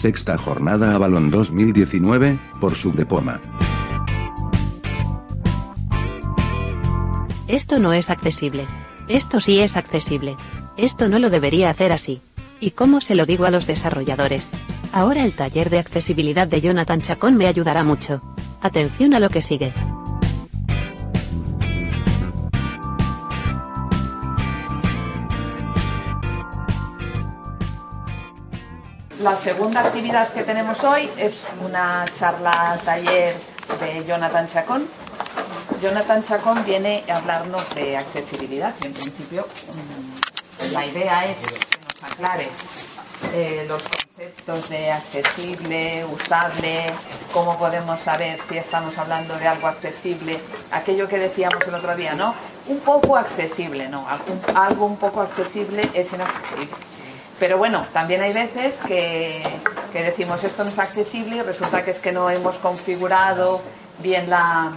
sexta jornada Avalon 2019, por Subdepoma. Esto no es accesible. Esto sí es accesible. Esto no lo debería hacer así. ¿Y cómo se lo digo a los desarrolladores? Ahora el taller de accesibilidad de Jonathan Chacón me ayudará mucho. Atención a lo que sigue. La segunda actividad que tenemos hoy es una charla taller de Jonathan Chacón. Jonathan Chacón viene a hablarnos de accesibilidad y en principio mm, la idea es que nos aclare eh, los conceptos de accesible, usable, cómo podemos saber si estamos hablando de algo accesible, aquello que decíamos el otro día, ¿no? Un poco accesible, ¿no? Algo un poco accesible es inaccesible. Pero bueno, también hay veces que, que decimos esto no es accesible y resulta que es que no hemos configurado bien la,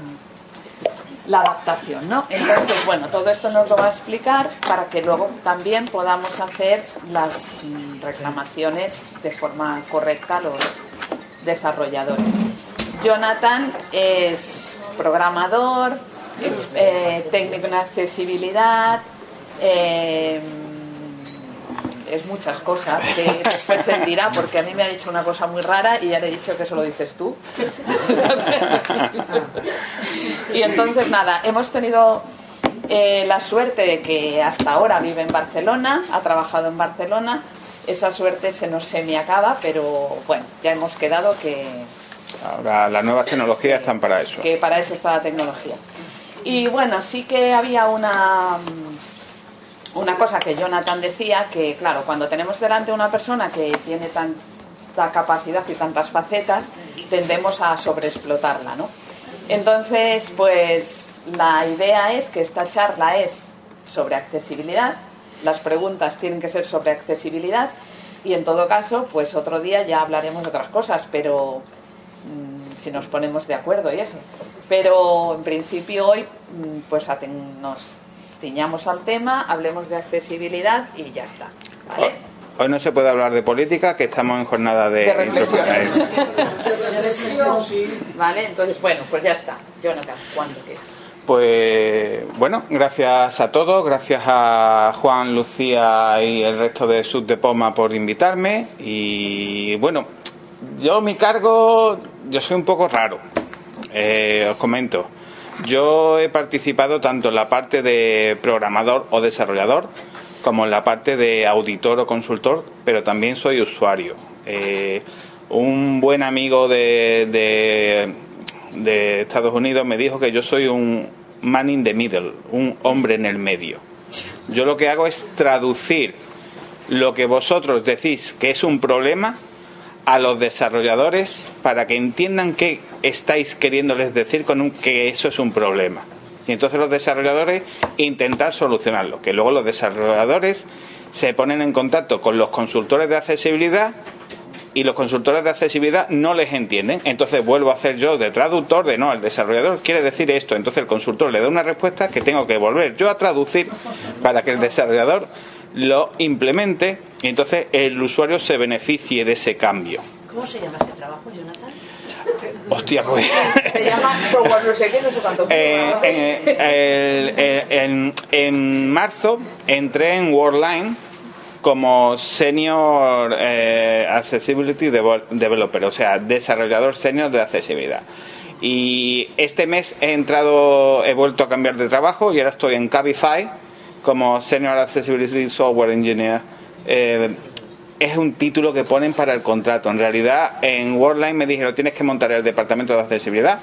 la adaptación, ¿no? Entonces, bueno, todo esto nos lo va a explicar para que luego también podamos hacer las reclamaciones de forma correcta los desarrolladores. Jonathan es programador, eh, técnico en accesibilidad, eh, es muchas cosas que dirá, porque a mí me ha dicho una cosa muy rara y ya le he dicho que eso lo dices tú. y entonces, nada, hemos tenido eh, la suerte de que hasta ahora vive en Barcelona, ha trabajado en Barcelona. Esa suerte se nos semi-acaba, pero bueno, ya hemos quedado que, Ahora las nuevas tecnologías están para eso. que para eso está la tecnología. Y bueno, sí que había una, una cosa que Jonathan decía, que claro, cuando tenemos delante una persona que tiene tanta capacidad y tantas facetas, tendemos a sobreexplotarla, ¿no? Entonces, pues la idea es que esta charla es sobre accesibilidad, las preguntas tienen que ser sobre accesibilidad y en todo caso, pues otro día ya hablaremos de otras cosas, pero mm, si nos ponemos de acuerdo y eso. Pero en principio hoy, mm, pues nos ciñamos al tema, hablemos de accesibilidad y ya está. ¿vale? Hoy no se puede hablar de política, que estamos en jornada de, De reflexión. Vale, entonces bueno, pues ya está. Jonathan, cuando quieras. Pues bueno, gracias a todos, gracias a Juan, Lucía y el resto de Sud de Poma por invitarme. Y bueno, yo mi cargo, yo soy un poco raro. Eh, os comento. Yo he participado tanto en la parte de programador o desarrollador como en la parte de auditor o consultor, pero también soy usuario. Eh, un buen amigo de, de, de Estados Unidos me dijo que yo soy un man in the middle, un hombre en el medio. Yo lo que hago es traducir lo que vosotros decís que es un problema a los desarrolladores para que entiendan qué estáis queriéndoles decir con un, que eso es un problema. Y entonces los desarrolladores intentar solucionarlo, que luego los desarrolladores se ponen en contacto con los consultores de accesibilidad y los consultores de accesibilidad no les entienden. Entonces vuelvo a hacer yo de traductor de no, el desarrollador quiere decir esto. Entonces el consultor le da una respuesta que tengo que volver yo a traducir para que el desarrollador lo implemente y entonces el usuario se beneficie de ese cambio. ¿Cómo se llama este trabajo, Jonathan? Hostia, pues. Se llama software no sé qué, no sé cuánto. Eh, eh, el- en, en marzo entré en Worldline como Senior eh, Accessibility Devel- Developer, o sea, desarrollador senior de accesibilidad. Y este mes he entrado, he vuelto a cambiar de trabajo y ahora estoy en Cabify como Senior Accessibility Software Engineer. Eh, es un título que ponen para el contrato. En realidad, en Worldline me dijeron tienes que montar el departamento de accesibilidad.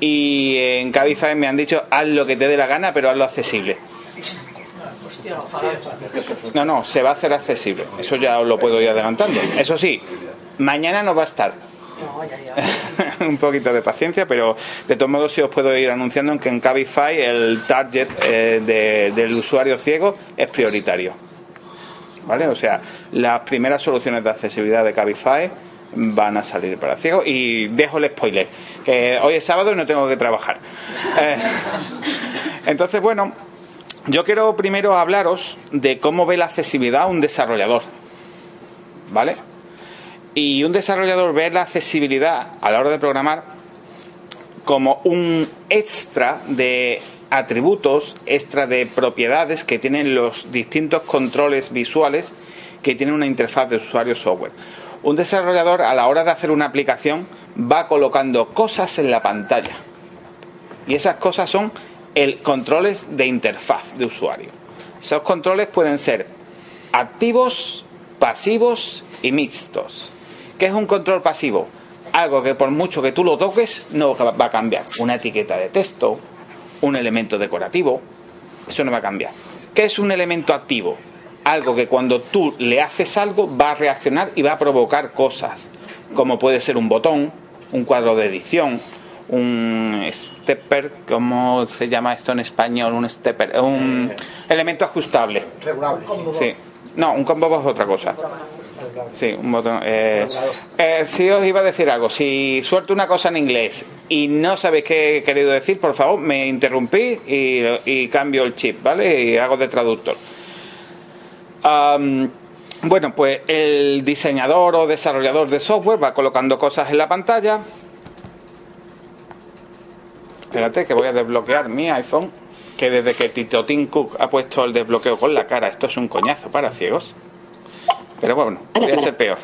Y en Cabify me han dicho haz lo que te dé la gana, pero hazlo accesible. No, no, se va a hacer accesible. Eso ya os lo puedo ir adelantando. Eso sí, mañana no va a estar. Un poquito de paciencia, pero de todos modos sí os puedo ir anunciando en que en Cabify el target eh, de- del usuario ciego es prioritario. ¿Vale? O sea, las primeras soluciones de accesibilidad de Cabify van a salir para ciegos y dejo el spoiler, que hoy es sábado y no tengo que trabajar. Eh, entonces, bueno, yo quiero primero hablaros de cómo ve la accesibilidad un desarrollador. ¿Vale? Y un desarrollador ve la accesibilidad a la hora de programar como un extra de atributos, extra de propiedades que tienen los distintos controles visuales que tiene una interfaz de usuario software. Un desarrollador a la hora de hacer una aplicación va colocando cosas en la pantalla. Y esas cosas son el controles de interfaz de usuario. Esos controles pueden ser activos, pasivos y mixtos. ¿Qué es un control pasivo? Algo que por mucho que tú lo toques no va a cambiar. Una etiqueta de texto, un elemento decorativo, eso no va a cambiar. ¿Qué es un elemento activo? Algo que cuando tú le haces algo va a reaccionar y va a provocar cosas, como puede ser un botón, un cuadro de edición, un stepper, ¿cómo se llama esto en español? Un stepper, un elemento ajustable. Regulable. Sí. No, un combo es otra cosa. Sí, un botón. Eh, eh, si os iba a decir algo, si suelto una cosa en inglés y no sabéis qué he querido decir, por favor, me interrumpí y, y cambio el chip, ¿vale? Y hago de traductor. Bueno, pues el diseñador o desarrollador de software va colocando cosas en la pantalla. Espérate, que voy a desbloquear mi iPhone. Que desde que Tito Tim Cook ha puesto el desbloqueo con la cara, esto es un coñazo para ciegos. Pero bueno, podría ser peor.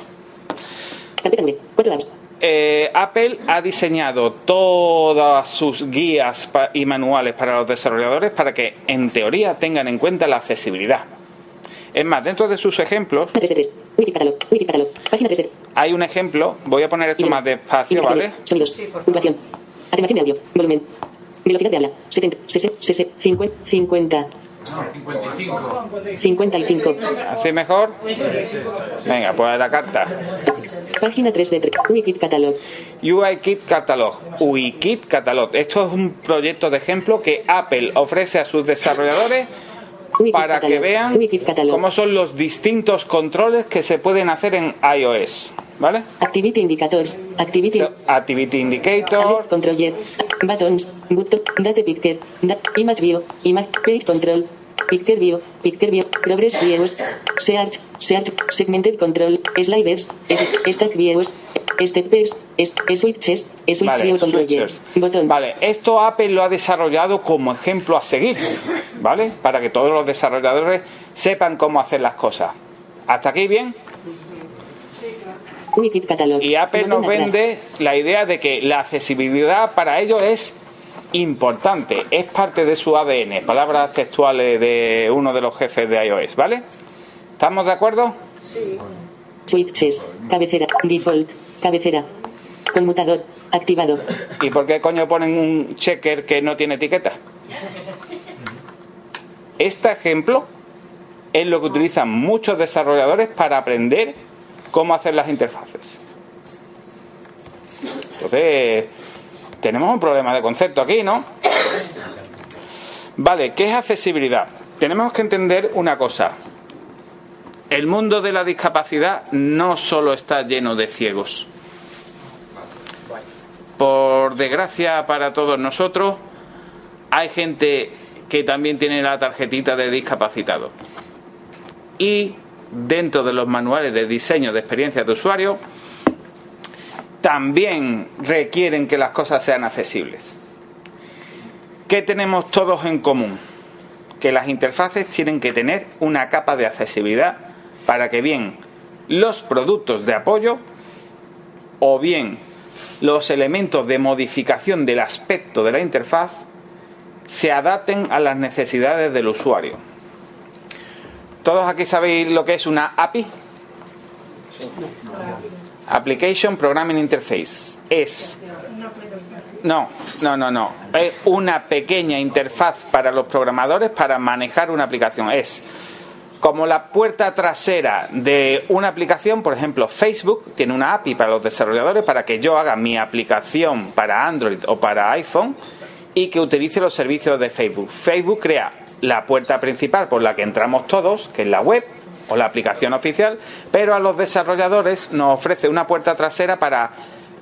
Eh, Apple ha diseñado todas sus guías y manuales para los desarrolladores para que, en teoría, tengan en cuenta la accesibilidad. Es más, dentro de sus ejemplos, 3 de 3. Wiki Catalog. Wiki Catalog. Página 3 de hay un ejemplo, voy a poner esto más despacio, ¿vale? Sonidos. Puntuación. Atenuación de audio. Volumen. Velocidad de habla. 70. 60. 60. 50. 50. 55. ¿Así mejor? Venga, pues a la carta. Página 3 de 3. Wiki Catalog. UIKit Catalog. UIKit Catalog. Esto es un proyecto de ejemplo que Apple ofrece a sus desarrolladores para que vean cómo son los distintos controles que se pueden hacer en iOS. ¿Vale? Activity Indicators. Activity. So, Activity Indicator, Controller. Buttons. Button. Date Picture. Da- Image View. Image Page Control. Picture View. Picture View. Progress Views. Search. Search. Segmented Control. Sliders. Stack Views. Steppers. es- Switches. Switch Vale, switchers. Botón. Vale, esto Apple lo ha desarrollado como ejemplo a seguir, ¿vale? Para que todos los desarrolladores sepan cómo hacer las cosas. ¿Hasta aquí bien? Catalog. Y Apple nos atrás. vende la idea de que la accesibilidad para ellos es importante, es parte de su ADN, palabras textuales de uno de los jefes de iOS, ¿vale? ¿Estamos de acuerdo? Switches. Cabecera. Default. Cabecera. Conmutador. Activado. ¿Y por qué coño ponen un checker que no tiene etiqueta? Este ejemplo es lo que utilizan muchos desarrolladores para aprender cómo hacer las interfaces. Entonces, tenemos un problema de concepto aquí, ¿no? Vale, ¿qué es accesibilidad? Tenemos que entender una cosa. El mundo de la discapacidad no solo está lleno de ciegos. Por desgracia para todos nosotros, hay gente que también tiene la tarjetita de discapacitado. Y dentro de los manuales de diseño de experiencia de usuario, también requieren que las cosas sean accesibles. ¿Qué tenemos todos en común? Que las interfaces tienen que tener una capa de accesibilidad para que bien los productos de apoyo o bien los elementos de modificación del aspecto de la interfaz se adapten a las necesidades del usuario. ¿Todos aquí sabéis lo que es una API? Application Programming Interface. Es. No, no, no, no. Es una pequeña interfaz para los programadores para manejar una aplicación. Es como la puerta trasera de una aplicación, por ejemplo, Facebook tiene una API para los desarrolladores para que yo haga mi aplicación para Android o para iPhone y que utilice los servicios de Facebook. Facebook crea la puerta principal por la que entramos todos, que es la web o la aplicación oficial, pero a los desarrolladores nos ofrece una puerta trasera para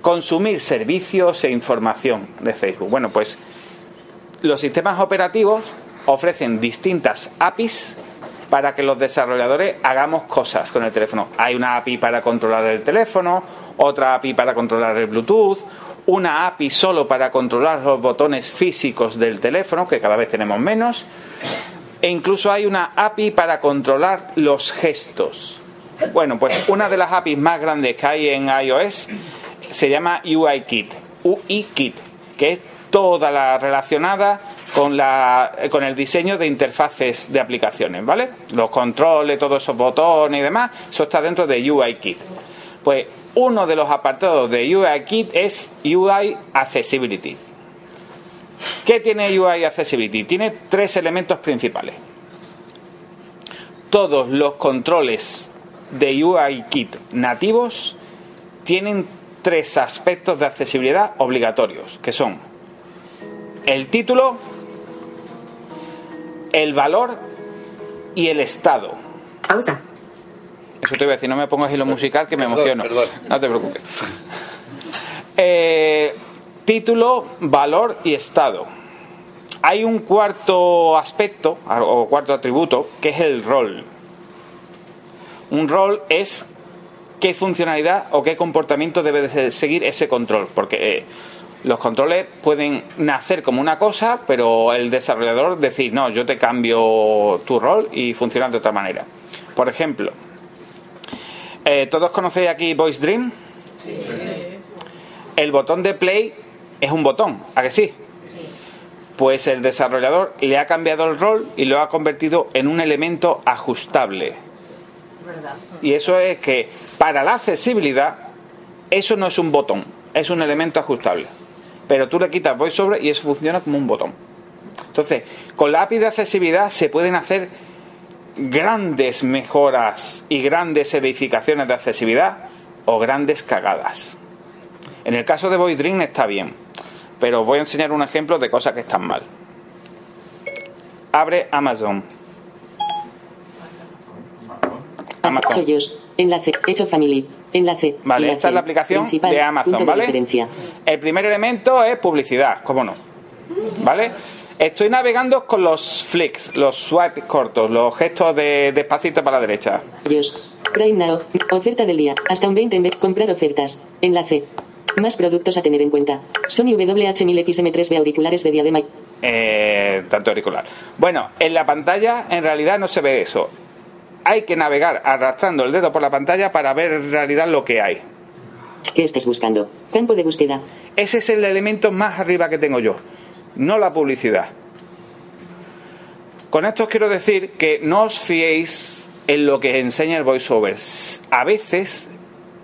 consumir servicios e información de Facebook. Bueno, pues los sistemas operativos ofrecen distintas APIs para que los desarrolladores hagamos cosas con el teléfono. Hay una API para controlar el teléfono, otra API para controlar el Bluetooth, una API solo para controlar los botones físicos del teléfono, que cada vez tenemos menos, e incluso hay una API para controlar los gestos. Bueno, pues una de las APIs más grandes que hay en iOS se llama UIKit, UIKit, que es toda la relacionada con, la, con el diseño de interfaces de aplicaciones, ¿vale? Los controles, todos esos botones y demás, eso está dentro de UIKit. Pues uno de los apartados de UIKit es UI Accessibility. ¿Qué tiene UI Accessibility? Tiene tres elementos principales. Todos los controles de UIKit nativos tienen tres aspectos de accesibilidad obligatorios, que son el título, el valor y el estado. Pausa. Eso te iba a decir, no me pongas hilo musical que me Perdón, emociono. perdón. No te preocupes. Eh, título, valor y estado. Hay un cuarto aspecto o cuarto atributo que es el rol. Un rol es qué funcionalidad o qué comportamiento debe de seguir ese control, porque eh, los controles pueden nacer como una cosa, pero el desarrollador decir, no, yo te cambio tu rol y funciona de otra manera. Por ejemplo, eh, ¿todos conocéis aquí Voice Dream? El botón de play es un botón, ¿a que sí? Pues el desarrollador le ha cambiado el rol y lo ha convertido en un elemento ajustable. Y eso es que para la accesibilidad, eso no es un botón, es un elemento ajustable. Pero tú le quitas VoiceOver y eso funciona como un botón. Entonces, con la API de accesibilidad se pueden hacer grandes mejoras y grandes edificaciones de accesibilidad o grandes cagadas. En el caso de Voice Dream está bien, pero os voy a enseñar un ejemplo de cosas que están mal. Abre Amazon. Amazon. Soyos. Enlace. Hecho family. Enlace. Vale, Enlace. esta es la aplicación de Amazon, de ¿vale? El primer elemento es publicidad, ¿cómo no? ¿Vale? Estoy navegando con los flicks, los swipe cortos, los gestos de despacito para la derecha. Soyos. Prime Now. Oferta del día. Hasta un 20 en vez. Comprar ofertas. Enlace. Más productos a tener en cuenta. Sony WH-1000XM3B auriculares de diadema. Eh, tanto auricular. Bueno, en la pantalla en realidad no se ve eso. Hay que navegar arrastrando el dedo por la pantalla para ver en realidad lo que hay. ¿Qué estés buscando? Campo de búsqueda. Ese es el elemento más arriba que tengo yo, no la publicidad. Con esto os quiero decir que no os fiéis en lo que enseña el voiceover. A veces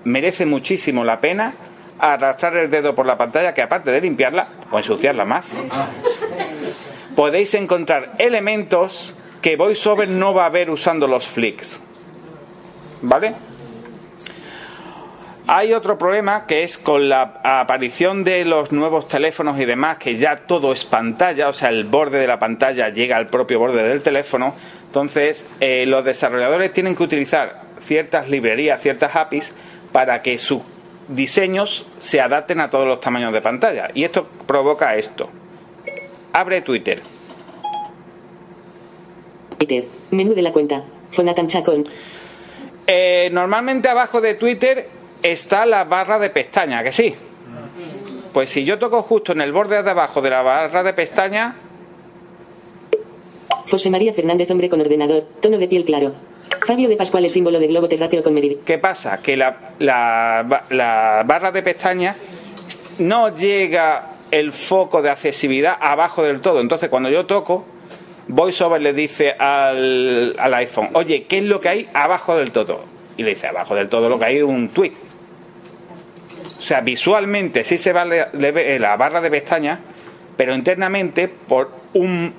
merece muchísimo la pena arrastrar el dedo por la pantalla, que aparte de limpiarla o ensuciarla más, podéis encontrar elementos que VoiceOver no va a ver usando los flicks. ¿Vale? Hay otro problema que es con la aparición de los nuevos teléfonos y demás, que ya todo es pantalla, o sea, el borde de la pantalla llega al propio borde del teléfono. Entonces, eh, los desarrolladores tienen que utilizar ciertas librerías, ciertas APIs, para que sus diseños se adapten a todos los tamaños de pantalla. Y esto provoca esto. Abre Twitter. Twitter. Menú de la cuenta. Jonathan Chacón. Eh, normalmente abajo de Twitter está la barra de pestaña, que sí. Pues si yo toco justo en el borde de abajo de la barra de pestaña, José María Fernández, hombre con ordenador. Tono de piel claro. Fabio de Pascual, símbolo de globo terráqueo con medir. ¿qué pasa? Que la, la la barra de pestaña no llega el foco de accesibilidad abajo del todo. Entonces cuando yo toco, VoiceOver le dice al, al iPhone, oye, ¿qué es lo que hay abajo del todo? Y le dice, abajo del todo lo que hay un tweet. O sea, visualmente sí se va ve la barra de pestaña, pero internamente, por un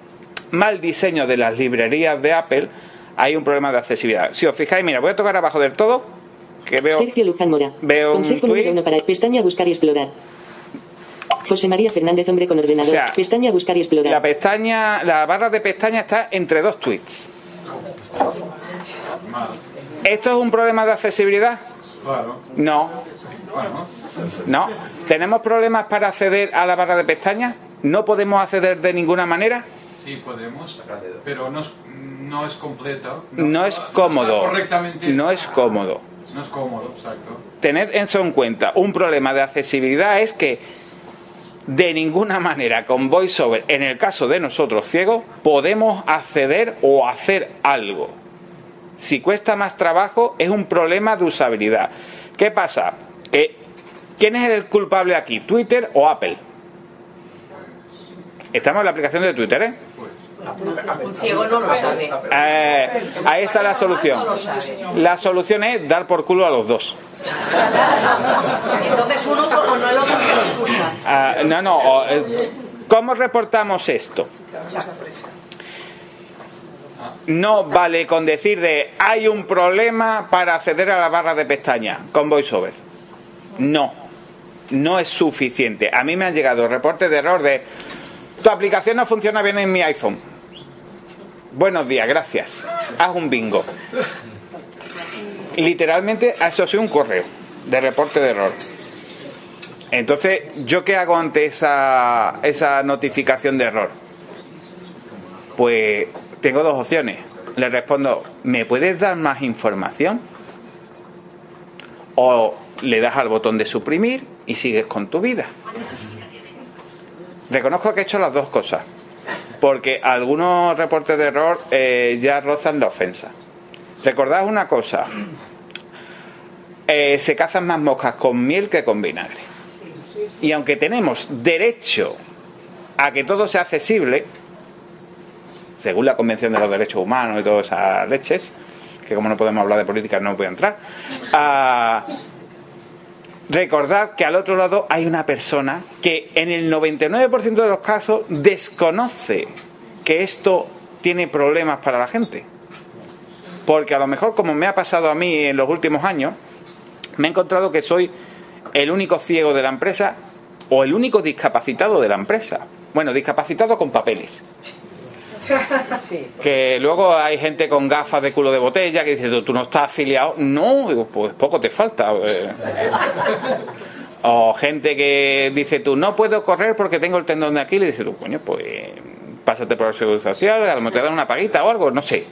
mal diseño de las librerías de Apple, hay un problema de accesibilidad. Si os fijáis, mira, voy a tocar abajo del todo, que veo... Sergio Luján Mora. veo Consejo número uno para pestaña buscar y explorar. José María Fernández, hombre con ordenador. O sea, pestaña buscar y explorar. La pestaña, la barra de pestaña está entre dos tweets. ¿Esto es un problema de accesibilidad? No. No. ¿Tenemos problemas para acceder a la barra de pestaña? ¿No podemos acceder de ninguna manera? Sí, podemos, pero no, es- no es completo. No es está cómodo. correctamente. No es cómodo. No es cómodo, exacto. Tened eso en cuenta. Un problema de accesibilidad es que de ninguna manera con VoiceOver, en el caso de nosotros ciegos, podemos acceder o hacer algo. Si cuesta más trabajo, es un problema de usabilidad. ¿Qué pasa? Que, ¿Quién es el culpable aquí? ¿Twitter o Apple? Estamos en la aplicación de Twitter, ¿eh? Un ciego no lo sabe. Eh, ahí está la solución. Sabe. La solución es dar por culo a los dos. Entonces uno como no lo se excusa. Ah, no, no. o, eh, ¿Cómo reportamos esto? No vale con decir de hay un problema para acceder a la barra de pestaña con VoiceOver. No, no es suficiente. A mí me han llegado reportes de error de tu aplicación no funciona bien en mi iPhone. Buenos días, gracias. Haz un bingo. Literalmente eso es un correo de reporte de error. Entonces, ¿yo qué hago ante esa, esa notificación de error? Pues tengo dos opciones. Le respondo, ¿me puedes dar más información? O le das al botón de suprimir y sigues con tu vida. Reconozco que he hecho las dos cosas, porque algunos reportes de error eh, ya rozan la ofensa. Recordad una cosa, eh, se cazan más moscas con miel que con vinagre. Y aunque tenemos derecho a que todo sea accesible, según la Convención de los Derechos Humanos y todas esas leches, que como no podemos hablar de política no voy a entrar, ah, recordad que al otro lado hay una persona que en el 99% de los casos desconoce que esto tiene problemas para la gente. Porque a lo mejor, como me ha pasado a mí en los últimos años, me he encontrado que soy el único ciego de la empresa o el único discapacitado de la empresa. Bueno, discapacitado con papeles. Que luego hay gente con gafas de culo de botella que dice, tú, no estás afiliado. No, pues poco te falta. eh. O gente que dice, tú no puedo correr porque tengo el tendón de aquí. Le dice, tú, coño, pues pásate por la seguridad social, a lo mejor te dan una paguita o algo, no sé.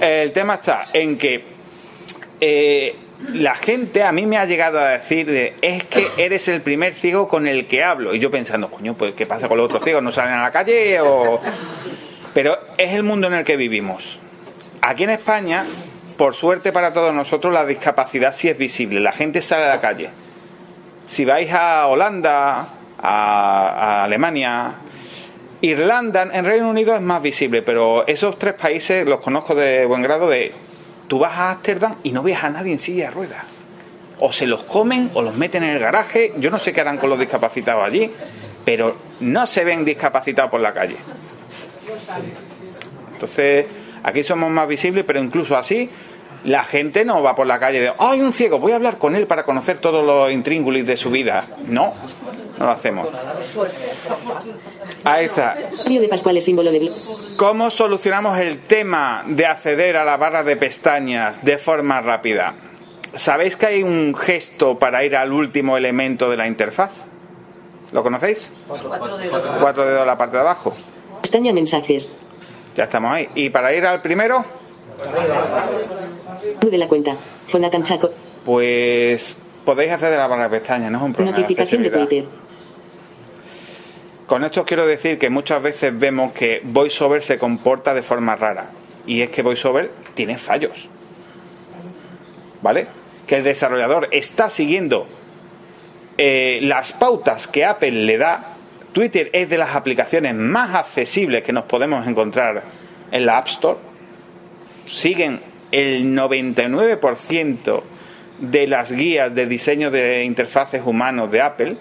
El tema está en que eh, la gente a mí me ha llegado a decir de, es que eres el primer ciego con el que hablo. Y yo pensando, coño, pues ¿qué pasa con los otros ciegos? ¿No salen a la calle? o Pero es el mundo en el que vivimos. Aquí en España, por suerte para todos nosotros, la discapacidad sí es visible. La gente sale a la calle. Si vais a Holanda, a, a Alemania, Irlanda, en Reino Unido es más visible, pero esos tres países los conozco de buen grado de tú vas a Ámsterdam y no ves a nadie en silla de ruedas. O se los comen o los meten en el garaje. Yo no sé qué harán con los discapacitados allí, pero no se ven discapacitados por la calle. Entonces, aquí somos más visibles, pero incluso así, la gente no va por la calle de, ¡ay, un ciego! Voy a hablar con él para conocer todos los intríngulis de su vida. No, no lo hacemos. Ahí está. ¿Cómo solucionamos el tema de acceder a la barra de pestañas de forma rápida? ¿Sabéis que hay un gesto para ir al último elemento de la interfaz? ¿Lo conocéis? Cuatro dedos. Cuatro dedos a la parte de abajo. Pestaña mensajes. Ya estamos ahí. ¿Y para ir al primero? De la cuenta. Jonathan Chaco. Pues podéis acceder a la barra de pestañas, no es un problema de Notificación de. Twitter. Con esto os quiero decir que muchas veces vemos que VoiceOver se comporta de forma rara. Y es que VoiceOver tiene fallos. ¿Vale? Que el desarrollador está siguiendo eh, las pautas que Apple le da. Twitter es de las aplicaciones más accesibles que nos podemos encontrar en la App Store. Siguen el 99% de las guías de diseño de interfaces humanos de Apple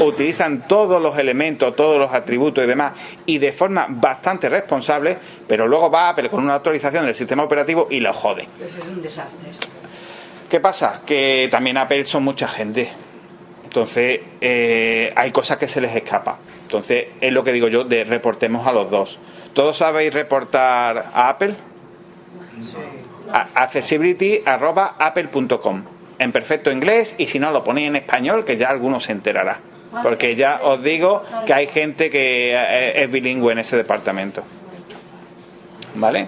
utilizan todos los elementos, todos los atributos y demás, y de forma bastante responsable, pero luego va Apple con una actualización del sistema operativo y lo jode. Eso es un desastre. ¿Qué pasa? Que también Apple son mucha gente. Entonces, eh, hay cosas que se les escapa. Entonces, es lo que digo yo, de reportemos a los dos. ¿Todos sabéis reportar a Apple? A- accessibility.apple.com en perfecto inglés y si no lo ponéis en español que ya alguno se enterará porque ya os digo que hay gente que eh, es bilingüe en ese departamento ¿vale?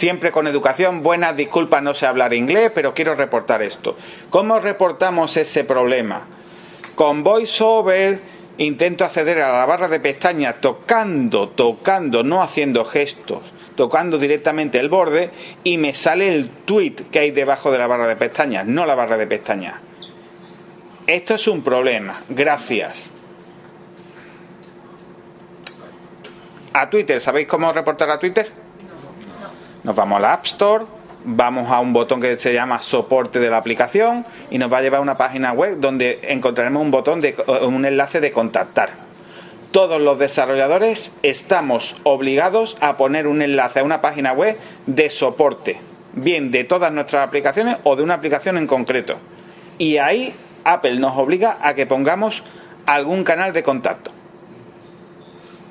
Siempre con educación, buenas disculpas, no sé hablar inglés, pero quiero reportar esto. ¿Cómo reportamos ese problema? Con VoiceOver intento acceder a la barra de pestañas tocando, tocando, no haciendo gestos, tocando directamente el borde y me sale el tweet que hay debajo de la barra de pestañas, no la barra de pestañas. Esto es un problema. Gracias. A Twitter, ¿sabéis cómo reportar a Twitter? Nos vamos a la App Store, vamos a un botón que se llama soporte de la aplicación y nos va a llevar a una página web donde encontraremos un botón de un enlace de contactar. Todos los desarrolladores estamos obligados a poner un enlace a una página web de soporte, bien de todas nuestras aplicaciones o de una aplicación en concreto. Y ahí Apple nos obliga a que pongamos algún canal de contacto.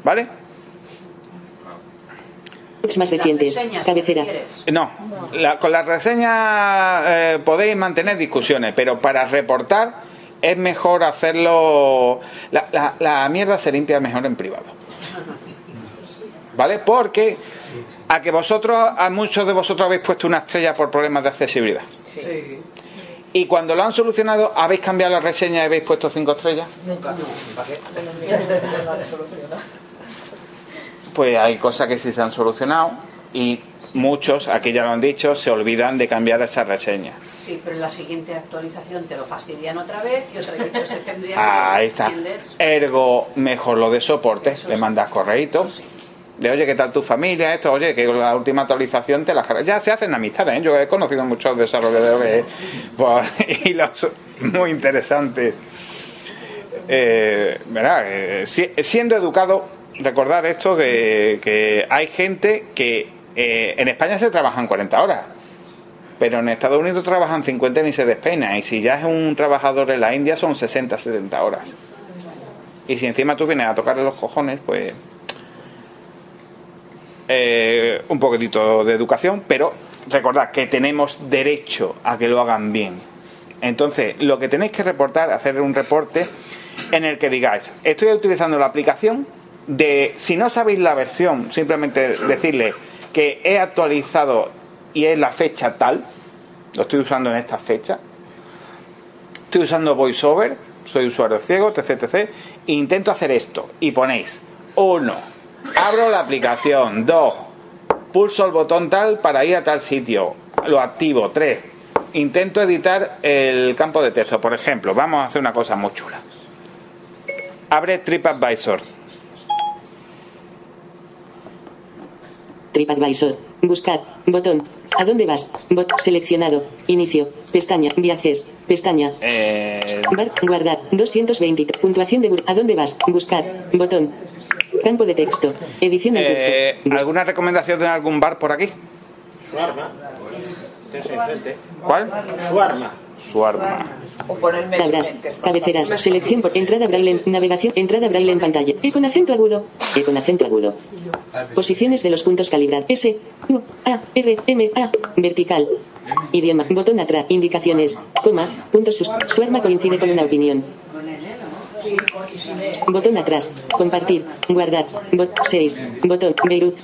¿Vale? Más recientes. Cabecera. No, la- con las reseñas eh, podéis mantener discusiones, pero para reportar es mejor hacerlo. La, la- la mierda se limpia mejor en privado. ¿Vale? Porque a que vosotros, a muchos de vosotros habéis puesto una estrella por problemas de accesibilidad. Sí. Y cuando lo han solucionado, habéis cambiado la reseña y habéis puesto cinco estrellas. Nunca. Pues hay cosas que sí se han solucionado y muchos, aquí ya lo han dicho, se olvidan de cambiar esa reseña. Sí, pero en la siguiente actualización te lo fastidian otra vez y otra vez entonces tendrías Ahí está. ¿entiendes? Ergo, mejor lo de soporte. Eso Le sí. mandas correitos. De oye, ¿qué tal tu familia? Esto, oye, que la última actualización te la Ya se hacen amistades, ¿eh? Yo he conocido muchos desarrolladores por y los muy interesantes. Eh. Eh, si- siendo educado, recordar esto: que, hay gente que eh, en España se trabajan 40 horas. Pero en Estados Unidos trabajan 50 y ni se despeina. Y si ya es un trabajador en la India son 60, 70 horas. Y si encima tú vienes a tocarle los cojones, pues. eh, un poquitito de educación, pero recordad que tenemos derecho a que lo hagan bien. Entonces, lo que tenéis que reportar, hacer un reporte en el que digáis, estoy utilizando la aplicación de, si no sabéis la versión, simplemente decirle que he actualizado y es la fecha tal, lo estoy usando en esta fecha, estoy usando VoiceOver, soy usuario ciego, etc, etc, e intento hacer esto y ponéis, uno, abro la aplicación, dos, pulso el botón tal para ir a tal sitio, lo activo, tres, intento editar el campo de texto, por ejemplo, vamos a hacer una cosa muy chula. Abre TripAdvisor, TripAdvisor. Buscar. Botón. ¿A dónde vas? Bot. Seleccionado. Inicio. Pestaña. Viajes. Pestaña. eh, Bar. Guardar. 220. Puntuación de... ¿A dónde vas? Buscar. Botón. Campo de texto. Edición en eh, curso. ¿alguna recomendación de algún bar por aquí? Su arma. ¿Cuál? Su arma. Su arma. O ponerme Palabras, cabeceras, selección por entrada braille, navegación, entrada braille en pantalla. E con acento agudo. E con acento agudo. Posiciones de los puntos calibrar. S, U, A, R, M, A. Vertical. Idioma. Botón atrás. Indicaciones. Coma. Puntos sus. Su arma coincide con una opinión. Botón atrás. Compartir. Guardar. Bot 6. Botón. Beirut.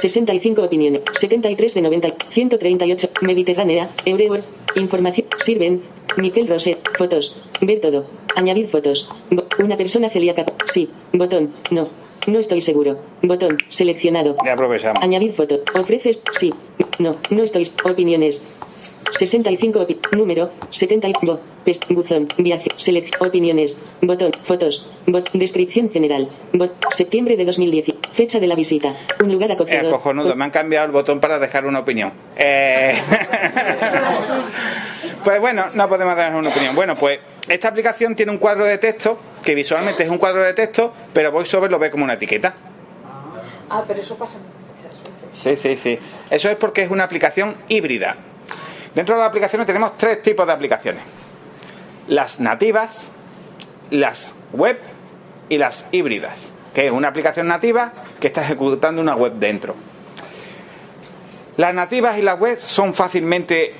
65 opiniones. 73 de 90. 138. Mediterránea. Eureur. Información. Sirven. Miquel Roset. Fotos. Ver todo. Añadir fotos. Bo- una persona celíaca. Sí. Botón. No. No estoy seguro. Botón. Seleccionado. Ya aprovechamos. Añadir foto. ¿Ofreces? Sí. No. No estoy. Opiniones. 65 opi- número 70 y- bo- pest- buzón viaje select opiniones botón fotos bot descripción general bot septiembre de 2010 fecha de la visita un lugar Eh, acogedor cojonudo, con- me han cambiado el botón para dejar una opinión. Eh, pues bueno, no podemos dar una opinión. Bueno, pues esta aplicación tiene un cuadro de texto que visualmente es un cuadro de texto, pero VoiceOver lo ve como una etiqueta. Ah, pero eso pasa. Sí, sí, sí. Eso es porque es una aplicación híbrida. Dentro de las aplicaciones tenemos tres tipos de aplicaciones. Las nativas, las web y las híbridas. Que es una aplicación nativa que está ejecutando una web dentro. Las nativas y las web son fácilmente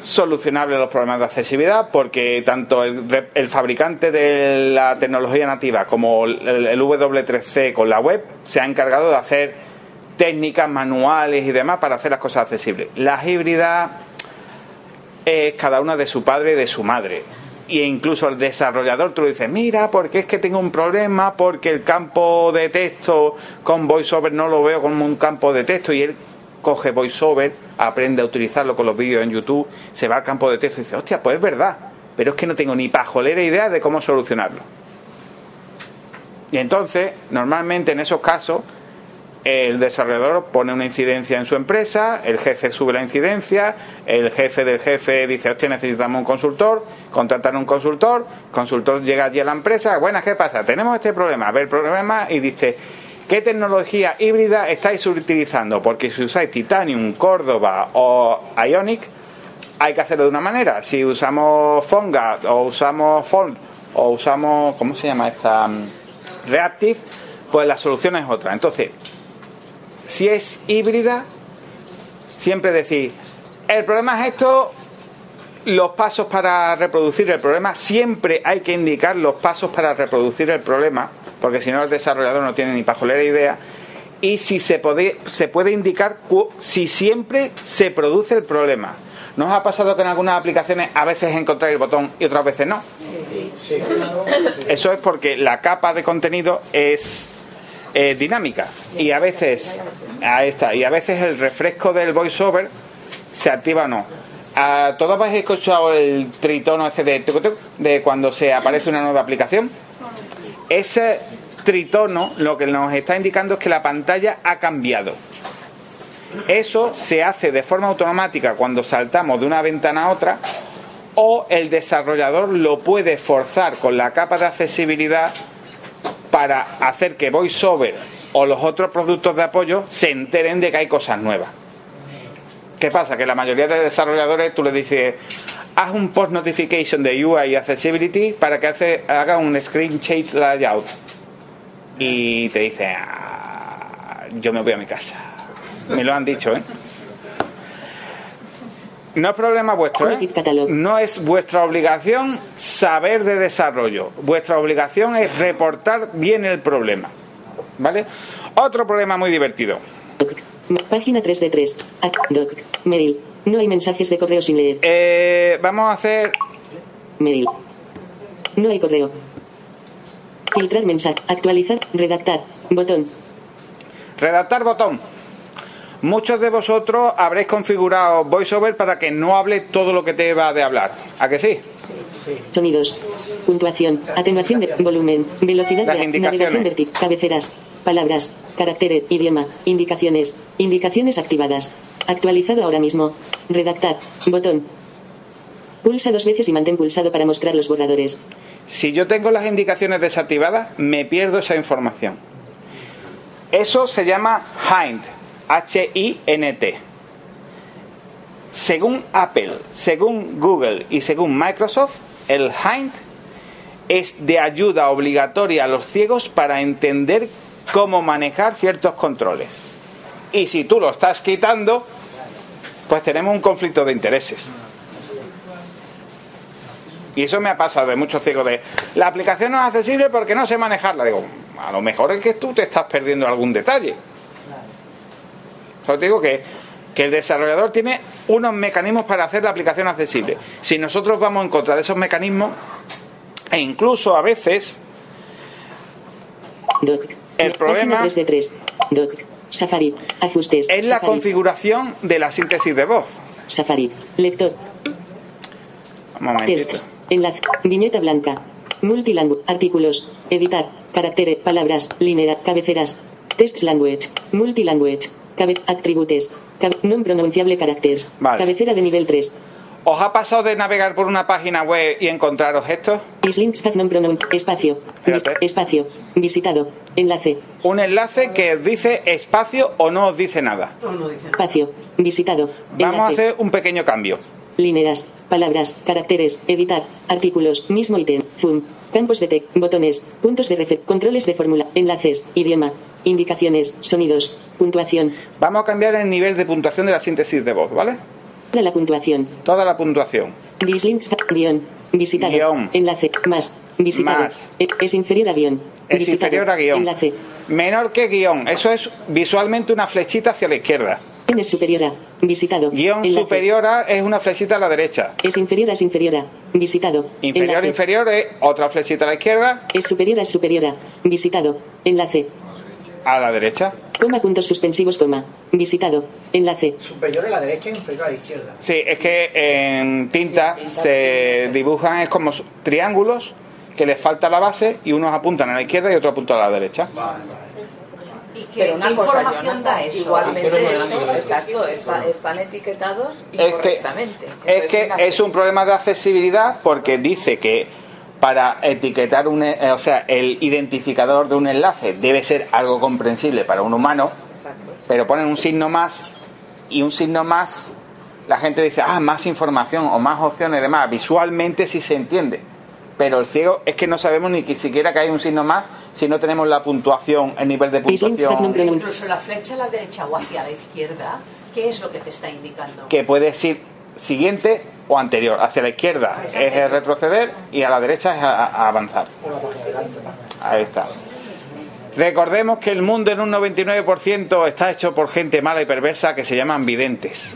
solucionables los problemas de accesibilidad porque tanto el, el fabricante de la tecnología nativa como el, el W3C con la web se ha encargado de hacer técnicas manuales y demás para hacer las cosas accesibles. Las híbridas es cada una de su padre y de su madre. Y incluso el desarrollador tú le dices, mira, porque es que tengo un problema, porque el campo de texto con VoiceOver no lo veo como un campo de texto y él coge VoiceOver, aprende a utilizarlo con los vídeos en YouTube, se va al campo de texto y dice, hostia, pues es verdad, pero es que no tengo ni pajolera idea de cómo solucionarlo. Y entonces, normalmente en esos casos, el desarrollador pone una incidencia en su empresa, el jefe sube la incidencia, el jefe del jefe dice, hostia, necesitamos un consultor, contratan un consultor, consultor llega allí a la empresa, buenas, ¿qué pasa? Tenemos este problema, ve el problema y dice, ¿qué tecnología híbrida estáis utilizando? Porque si usáis Titanium, Córdoba o Ionic, hay que hacerlo de una manera. Si usamos Fonga o usamos Font o usamos, ¿cómo se llama esta? Mm, Reactive, pues la solución es otra. Entonces, si es híbrida, siempre decir, el problema es esto, los pasos para reproducir el problema, siempre hay que indicar los pasos para reproducir el problema, porque si no el desarrollador no tiene ni pajolera idea, y si se puede, se puede indicar cu- si siempre se produce el problema. ¿No os ha pasado que en algunas aplicaciones a veces encontráis el botón y otras veces no? Eso es porque la capa de contenido es eh, dinámica y a veces ahí está y a veces el refresco del voiceover se activa o no. ¿A ¿Todos habéis escuchado el tritono ese de, tuc, de cuando se aparece una nueva aplicación? Ese tritono lo que nos está indicando es que la pantalla ha cambiado. Eso se hace de forma automática cuando saltamos de una ventana a otra o el desarrollador lo puede forzar con la capa de accesibilidad para hacer que VoiceOver o los otros productos de apoyo se enteren de que hay cosas nuevas. ¿Qué pasa? Que la mayoría de desarrolladores tú le dices, haz un post notification de UI accessibility para que haga un screen change layout. Y te dice, "Ah, yo me voy a mi casa. Me lo han dicho, ¿eh? No es problema vuestro, ¿eh? No es vuestra obligación saber de desarrollo. Vuestra obligación es reportar bien el problema. ¿Vale? Otro problema muy divertido. Página 3 de 3. Ac- Doc. Mail. No hay mensajes de correo sin leer. Eh, vamos a hacer. Mail. No hay correo. Filtrar mensaje. Actualizar. Redactar. Botón. Redactar botón. Muchos de vosotros habréis configurado VoiceOver para que no hable todo lo que te va de hablar. ¿A que sí? Sonidos. Puntuación. Atenuación de volumen. Velocidad Las de navegación vertical. Cabeceras. Palabras. Caracteres. Idioma. Indicaciones. Indicaciones activadas. Actualizado ahora mismo. Redactar. Botón. Pulsa dos veces y mantén pulsado para mostrar los borradores. Si yo tengo las indicaciones desactivadas, me pierdo esa información. Eso se llama Hint, H-I-N-T. Según Apple, según Google y según Microsoft, el Hint es de ayuda obligatoria a los ciegos para entender cómo manejar ciertos controles. Y si tú lo estás quitando, pues tenemos un conflicto de intereses. Y eso me ha pasado de muchos ciegos de la aplicación no es accesible porque no sé manejarla. Digo, a lo mejor es que tú te estás perdiendo algún detalle. Solo te digo que, que el desarrollador tiene unos mecanismos para hacer la aplicación accesible. Si nosotros vamos en contra de esos mecanismos, e incluso a veces Doc. El problema- Página 3 de 3. Doc. Safari. Ajustes. es la Safari. configuración de la síntesis de voz. Safari. Lector. Un momentito. Text. Enlace. Viñeta blanca. Multilingüe. Artículos. Editar. Caracteres. Palabras. Línea. Cabeceras. Text language. Multilanguage. Cabe atributes. Cabe no pronunciable caracteres. Vale. Cabecera de nivel 3. ¿Os ha pasado de navegar por una página web y encontraros esto? Is links have non pronoun. Espacio. Espérate. Espacio. Visitado. Enlace. Un enlace que dice espacio o no os dice nada. Espacio. Visitado. Vamos a Enlace. hacer un pequeño cambio. Líneas, palabras, caracteres, editar, artículos, mismo ítem, zoom, campos de text, botones, puntos de refer, controles de fórmula, enlaces, idioma, indicaciones, sonidos, puntuación. Vamos a cambiar el nivel de puntuación de la síntesis de voz, ¿vale? Toda la puntuación. Toda la puntuación. Dislinks, guion, visitado, Guión. enlace, más, Visitado. Más. E- Es inferior a guion. Es Visitado. inferior a guion. Enlace. Menor que guion. Eso es visualmente una flechita hacia la izquierda. N es superior a. Visitado. Guión Enlace. superior a es una flechita a la derecha. Es inferior a es inferior a. Visitado. Inferior Enlace. inferior es otra flechita a la izquierda, Es superior a es superior a. Visitado. Enlace. a la derecha. Coma puntos suspensivos coma. Visitado. Enlace. Superior a la derecha y inferior a la izquierda. Sí, es que en tinta se dibujan es como triángulos que les falta la base y unos apuntan a la izquierda y otros apuntan a la derecha. ¿Y qué, Pero una qué cosa, información Jonathan, da eso? Igualmente eso, exacto, está- están etiquetados Es que, incorrectamente. es que es un problema de accesibilidad porque dice que para etiquetar un, e- o sea, el identificador de un enlace debe ser algo comprensible para un humano, Exacto. pero ponen un signo más y un signo más, la gente dice, ah, más información o más opciones demás. Visualmente sí se entiende, pero el ciego es que no sabemos ni que siquiera que hay un signo más si no tenemos la puntuación, el nivel de puntuación. Incluso la flecha a la derecha o hacia la izquierda, ¿qué es lo que te está indicando? que puede ser siguiente o anterior. Hacia la izquierda es el retroceder y a la derecha es a, a avanzar. Ahí está. Recordemos que el mundo en un 99% está hecho por gente mala y perversa que se llaman videntes.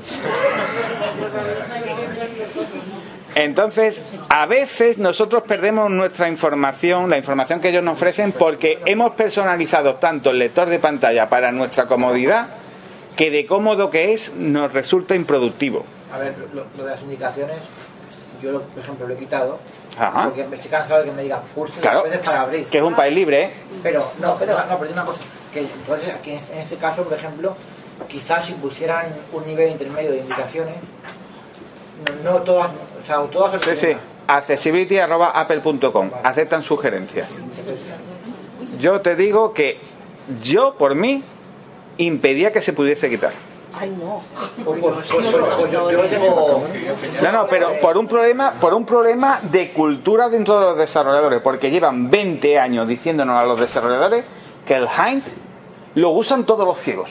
Entonces, a veces nosotros perdemos nuestra información, la información que ellos nos ofrecen, porque hemos personalizado tanto el lector de pantalla para nuestra comodidad que de cómodo que es nos resulta improductivo. A ver, lo, lo de las indicaciones, yo lo- por ejemplo lo he quitado. Ajá. Porque me estoy cansado de que me digan pulse Claro, para abrir. que es un país libre, ¿eh? Pero, no, pero, no, pero es una cosa. Que entonces, aquí en, este caso, por ejemplo, quizás si pusieran un nivel intermedio de indicaciones, no, no todas, sea, Sí, sí. Accessibility.apple.com. Aceptan sugerencias. Yo te digo que yo, por mí, impedía que se pudiese quitar. Ay, no. Pues, pues, pues. No, no, pero por un problema, por un problema de cultura dentro de los desarrolladores, porque llevan 20 años diciéndonos a los desarrolladores que el Hind lo usan todos los ciegos.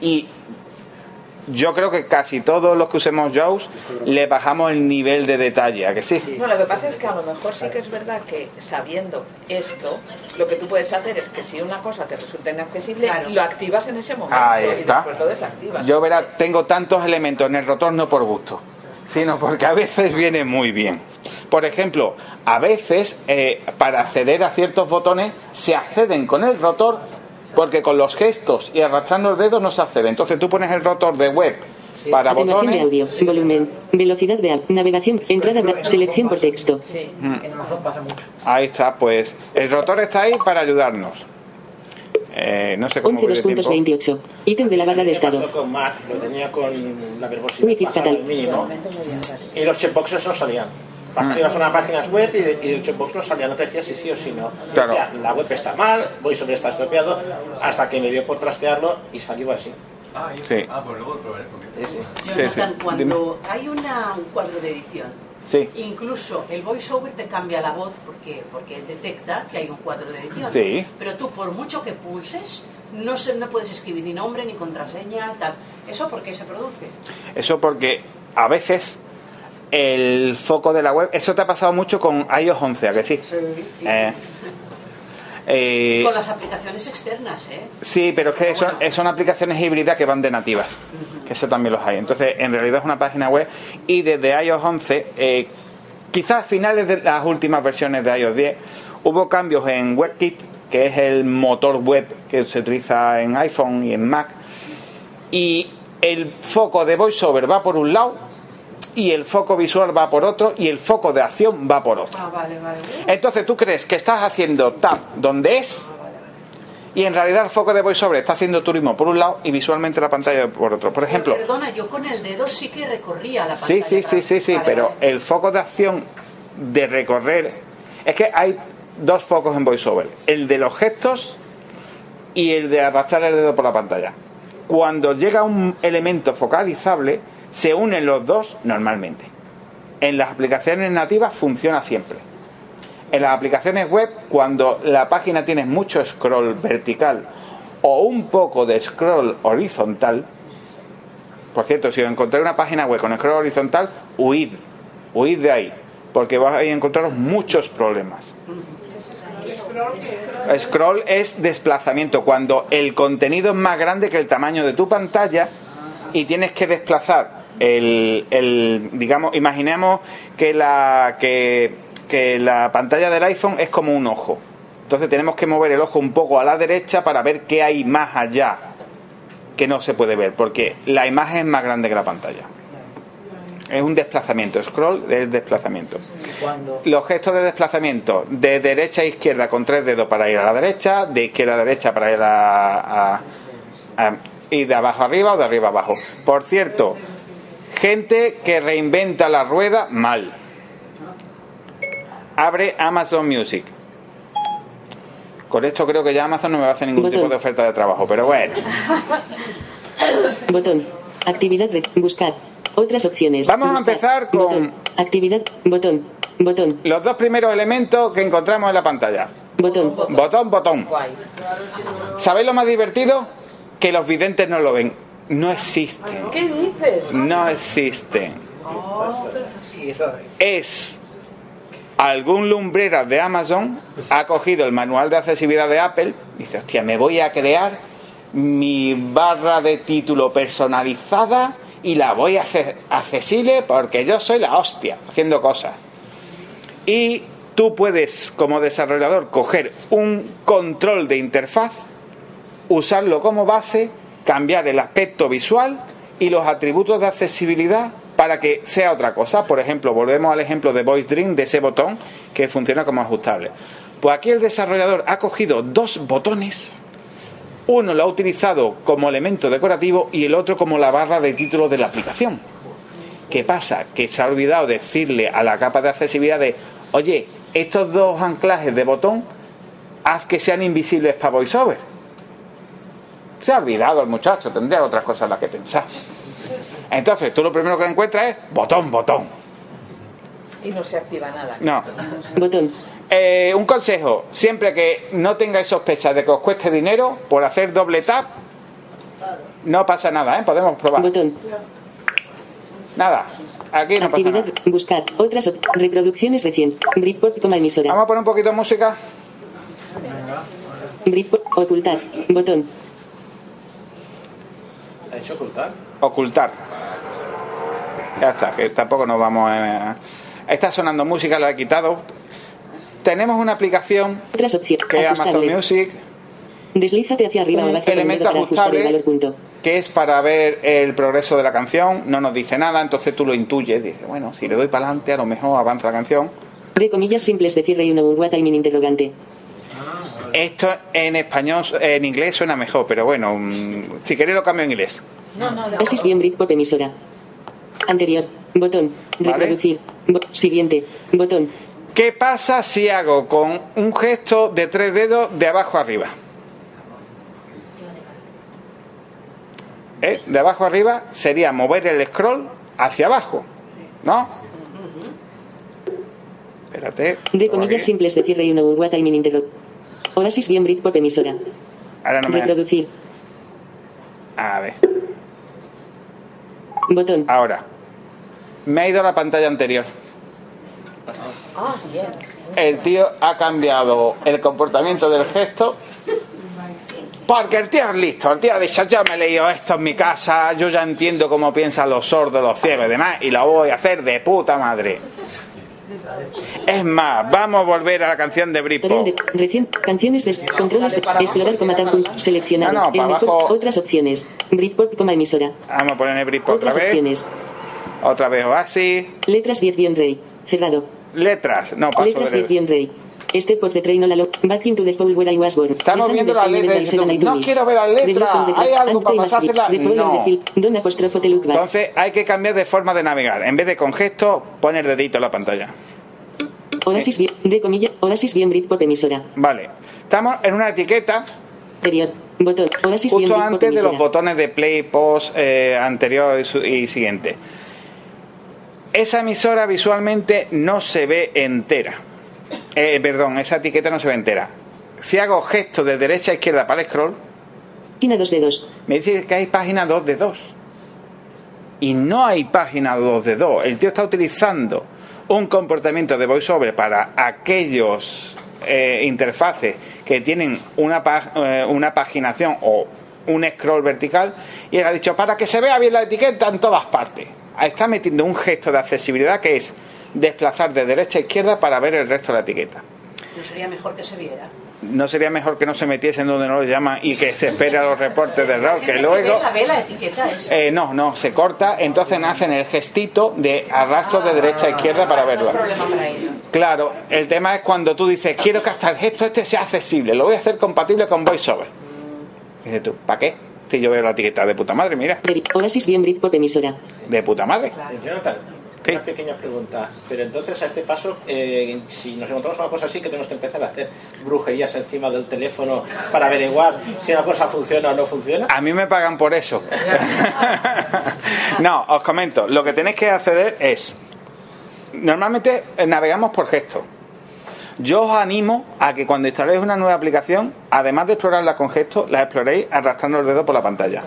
Y yo creo que casi todos los que usemos JAWS le bajamos el nivel de detalle, ¿a que sí? No, lo que pasa es que a lo mejor sí que es verdad que sabiendo esto, lo que tú puedes hacer es que si una cosa te resulta inaccesible, Claro. lo activas en ese momento Ahí y está. después lo desactivas. Yo verá, tengo tantos elementos en el rotor no por gusto, sino porque a veces viene muy bien. Por ejemplo, a veces eh, para acceder a ciertos botones se acceden con el rotor porque con los gestos y arrastrando los dedos no se accede. Entonces tú pones el rotor de web para Atenuación de botones. audio. Volumen. Velocidad de app. Navegación. Entrada. Selección por texto. Sí. En Amazon pasa mucho. Ahí está, pues el rotor está ahí para ayudarnos. Eh, no sé cómo 11 voy de tiempo. 2.28. Ítem de la barra de estado. con Mac, lo tenía con la verbosidad Wiki mínimo y los checkboxes no salían. Ibas a una página web y, y el checkbox no salía, no te decía si sí o si no. Claro. Decía, la web está mal, voy sobre está estropeado, hasta que me dio por trastearlo y salió así. Ah, Sí. ah, pues luego probaré. Porque... Sí, sí. Jonathan, sí. cuando hay una, un cuadro de edición, Sí. incluso el voiceover te cambia la voz porque, porque detecta que hay un cuadro de edición. Sí. Pero tú, por mucho que pulses, no, se, no puedes escribir ni nombre, ni contraseña, tal. ¿Eso por qué se produce? Eso porque a veces el foco de la web, eso te ha pasado mucho con iOS 11, ¿a que sí? Eh, eh, Con las aplicaciones externas, ¿eh? sí, pero es que son, Bueno. son aplicaciones híbridas que van de nativas, que eso también los hay. Entonces, en realidad es una página web y desde iOS 11, eh, quizás a finales de las últimas versiones de iOS 10, hubo cambios en WebKit, que es el motor web que se utiliza en iPhone y en Mac, y el foco de VoiceOver va por un lado y el foco visual va por otro y el foco de acción va por otro. Ah, vale, vale. Entonces tú crees que estás haciendo tap donde es y en realidad el foco de VoiceOver está haciendo turismo por un lado y visualmente la pantalla por otro. Por ejemplo, Pero perdona, yo con el dedo sí que recorría la sí, pantalla. sí, sí, sí, sí, Vale, pero vale. el foco de acción de recorrer es que hay dos focos en VoiceOver, el de los gestos y el de arrastrar el dedo por la pantalla. Cuando llega un elemento focalizable, se unen los dos normalmente. En las aplicaciones nativas funciona siempre. En las aplicaciones web, cuando la página tiene mucho scroll vertical o un poco de scroll horizontal, por cierto, si os encontráis una página web con scroll horizontal, huid, huid de ahí, porque vais a encontrar muchos problemas. Scroll es desplazamiento, cuando el contenido es más grande que el tamaño de tu pantalla y tienes que desplazar el, el digamos, imaginemos que la, que, que la pantalla del iPhone es como un ojo. Entonces tenemos que mover el ojo un poco a la derecha para ver qué hay más allá que no se puede ver, porque la imagen es más grande que la pantalla. Es un desplazamiento, scroll es desplazamiento. Los gestos de desplazamiento de derecha a izquierda con tres dedos para ir a la derecha, de izquierda a derecha para ir a, a- a- y de abajo arriba o de arriba abajo. Por cierto, gente que reinventa la rueda mal. Abre Amazon Music. Con esto creo que ya Amazon no me va a hacer ningún Botón. tipo de oferta de trabajo, pero bueno. Botón. Actividad. Buscar. Otras opciones. Vamos a empezar con- Botón. Actividad. Botón. Botón. Los dos primeros elementos que encontramos en la pantalla. Botón. Botón, botón. ¿Sabéis lo más divertido? Que los videntes no lo ven. No existen. ¿Qué dices? No existen. Es algún lumbrera de Amazon ha cogido el manual de accesibilidad de Apple y dice, hostia, me voy a crear mi barra de título personalizada y la voy a hacer accesible porque yo soy la hostia haciendo cosas. Y tú puedes, como desarrollador, coger un control de interfaz, usarlo como base, cambiar el aspecto visual y los atributos de accesibilidad para que sea otra cosa. Por ejemplo, volvemos al ejemplo de Voice Dream, de ese botón que funciona como ajustable. Pues aquí el desarrollador ha cogido dos botones, uno lo ha utilizado como elemento decorativo y el otro como la barra de título de la aplicación. ¿Qué pasa? Que se ha olvidado decirle a la capa de accesibilidad de, oye, estos dos anclajes de botón, haz que sean invisibles para VoiceOver. Se ha olvidado el muchacho, tendría otras cosas en las que pensar. Entonces, tú lo primero que encuentras es botón, botón. Y no se activa nada. No. Botón. Eh, un consejo, siempre que no tengáis sospechas de que os cueste dinero, por hacer doble tap, no pasa nada, ¿eh? Podemos probar. Botón. Nada, aquí no pasa Actividad. nada. Buscar. Otras reproducciones recientes. Britpop como emisora. Vamos a poner un poquito de música. Britpop. Ocultar. Botón. ¿Ha hecho ocultar? Ocultar. Ya está, que tampoco nos vamos a... Está sonando música, la he quitado. Tenemos una aplicación Otras opciones. que es Amazon. Music, Deslízate hacia arriba un elemento ajustable que es para ver el progreso de la canción, no nos dice nada, entonces tú lo intuyes, dices, bueno, si le doy para adelante a lo mejor avanza la canción. De comillas simples de cierre y una what timing interrogante. Esto en español, en inglés suena mejor, pero bueno, mm, si queréis lo cambio en inglés. No, no, Oasis bien Britpop emisora. Anterior. Botón. Vale. Reproducir. Bo- siguiente. Botón. ¿Qué pasa si hago con un gesto de tres dedos de abajo arriba? ¿Eh? De abajo arriba sería mover el scroll hacia abajo, ¿no? Espérate. De comillas porque simples de cierre y una what timing interrogante. Oasis bien Britpop emisora. Ahora no me... Reproducir. A ver, Botón. ahora. Me ha ido a la pantalla anterior. El tío ha cambiado el comportamiento del gesto. Porque el tío es listo, el tío ha dicho, yo me he leído esto en mi casa, yo ya entiendo cómo piensan los sordos, los ciegos y demás, y lo voy a hacer de puta madre. Es más, vamos a volver a la canción de de, recién, canciones de controles explorar coma seleccionar No, no, el mejor- abajo. otras opciones. Britpop como emisora. Vamos a poner Britpop otra otras vez. opciones. Otra vez Oasis. letras 10 bien rey. Cerrado. Letras, no paso letras de 10 bien rey Step of the train on a lo- Back into the hole where I was born. Estamos viendo Seven I no quiero ver on the ¿hay algo para on No. Entonces hay que cambiar de forma de navegar. En vez de con gesto, poner dedito en la pantalla. Oasis bien, de comillas, Oasis bien Britpop emisora. Vale. Estamos en una etiqueta Anterior, botón, Oasis bien justo antes de los botones de play, post, eh, anterior y, su- y siguiente. Esa emisora visualmente no se ve entera. Eh, perdón, esa etiqueta no se ve entera. Si hago gesto de derecha a izquierda para el scroll, Página dos dedos. me dice que hay página 2 de 2. Y no hay página 2 de 2. El tío está utilizando un comportamiento de voiceover para aquellos eh, interfaces que tienen una, eh, una paginación o un scroll vertical y él ha dicho para que se vea bien la etiqueta en todas partes. Está metiendo un gesto de accesibilidad que es desplazar de derecha a izquierda para ver el resto de la etiqueta. No sería mejor que se viera. ¿No sería mejor que no se metiese en donde no lo llaman y que se espere a los reportes de error? Que luego... la, ve la etiqueta. Eh, no, no, se corta, entonces hacen el gestito de arrastro de derecha a izquierda para verlo. problema para ellos. Claro, el tema es cuando tú dices, quiero que hasta el gesto este sea accesible, lo voy a hacer compatible con VoiceOver. Dices tú, ¿para qué? Si yo veo la etiqueta de puta madre, mira, de puta madre. Una pequeña pregunta. Pero entonces, a este paso, eh, si nos encontramos una cosa así, que tenemos que empezar a hacer brujerías encima del teléfono para averiguar si una cosa funciona o no funciona. A mí me pagan por eso. no, os comento, lo que tenéis que acceder es, normalmente eh, navegamos por gesto. Yo os animo a que cuando instaléis una nueva aplicación, además de explorarla con gesto, la exploréis arrastrando el dedo por la pantalla.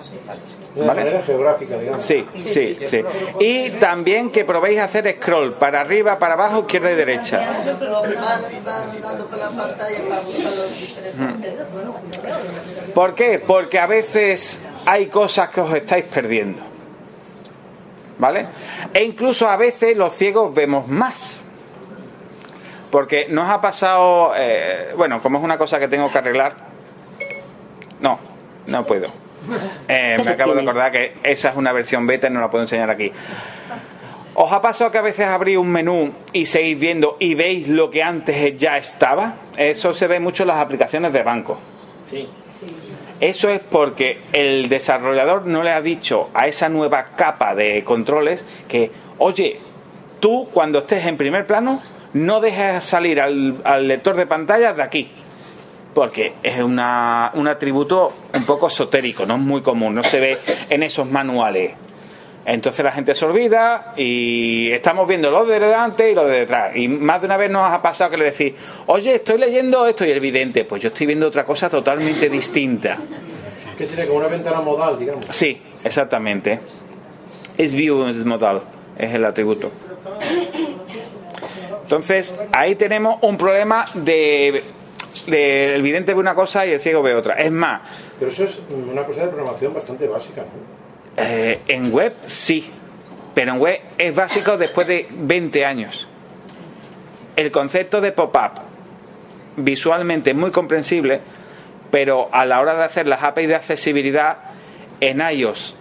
De ¿Vale? manera geográfica, digamos. Sí, sí, sí. Y también que probéis hacer scroll para arriba, para abajo, izquierda y derecha. diferentes. ¿Por qué? Porque a veces hay cosas que os estáis perdiendo. ¿Vale? E incluso a veces los ciegos vemos más. Porque nos ha pasado, eh, bueno, como es una cosa que tengo que arreglar, no, no puedo. Eh, me acabo de acordar que esa es una versión beta y no la puedo enseñar aquí. ¿Os ha pasado que a veces abrís un menú y seguís viendo y veis lo que antes ya estaba? Eso se ve mucho en las aplicaciones de banco. Sí. Eso es porque el desarrollador no le ha dicho a esa nueva capa de controles que, oye, tú cuando estés en primer plano no dejes salir al, al lector de pantalla de aquí. Porque es una, un atributo un poco esotérico, no es muy común, no se ve en esos manuales. Entonces la gente se olvida y estamos viendo lo de delante y lo de detrás. Y más de una vez nos ha pasado que le decís, oye, estoy leyendo esto y el vidente, pues yo estoy viendo otra cosa totalmente distinta. Que sería como una ventana modal, digamos. Sí, exactamente. Es view es modal, es el atributo. Entonces, ahí tenemos un problema de, de el vidente ve una cosa y el ciego ve otra. Es más, Pero eso es una cosa de programación bastante básica, ¿no? eh, en web sí, pero en web es básico después de 20 años. El concepto de pop-up visualmente es muy comprensible, pero a la hora de hacer las APIs de accesibilidad en iOS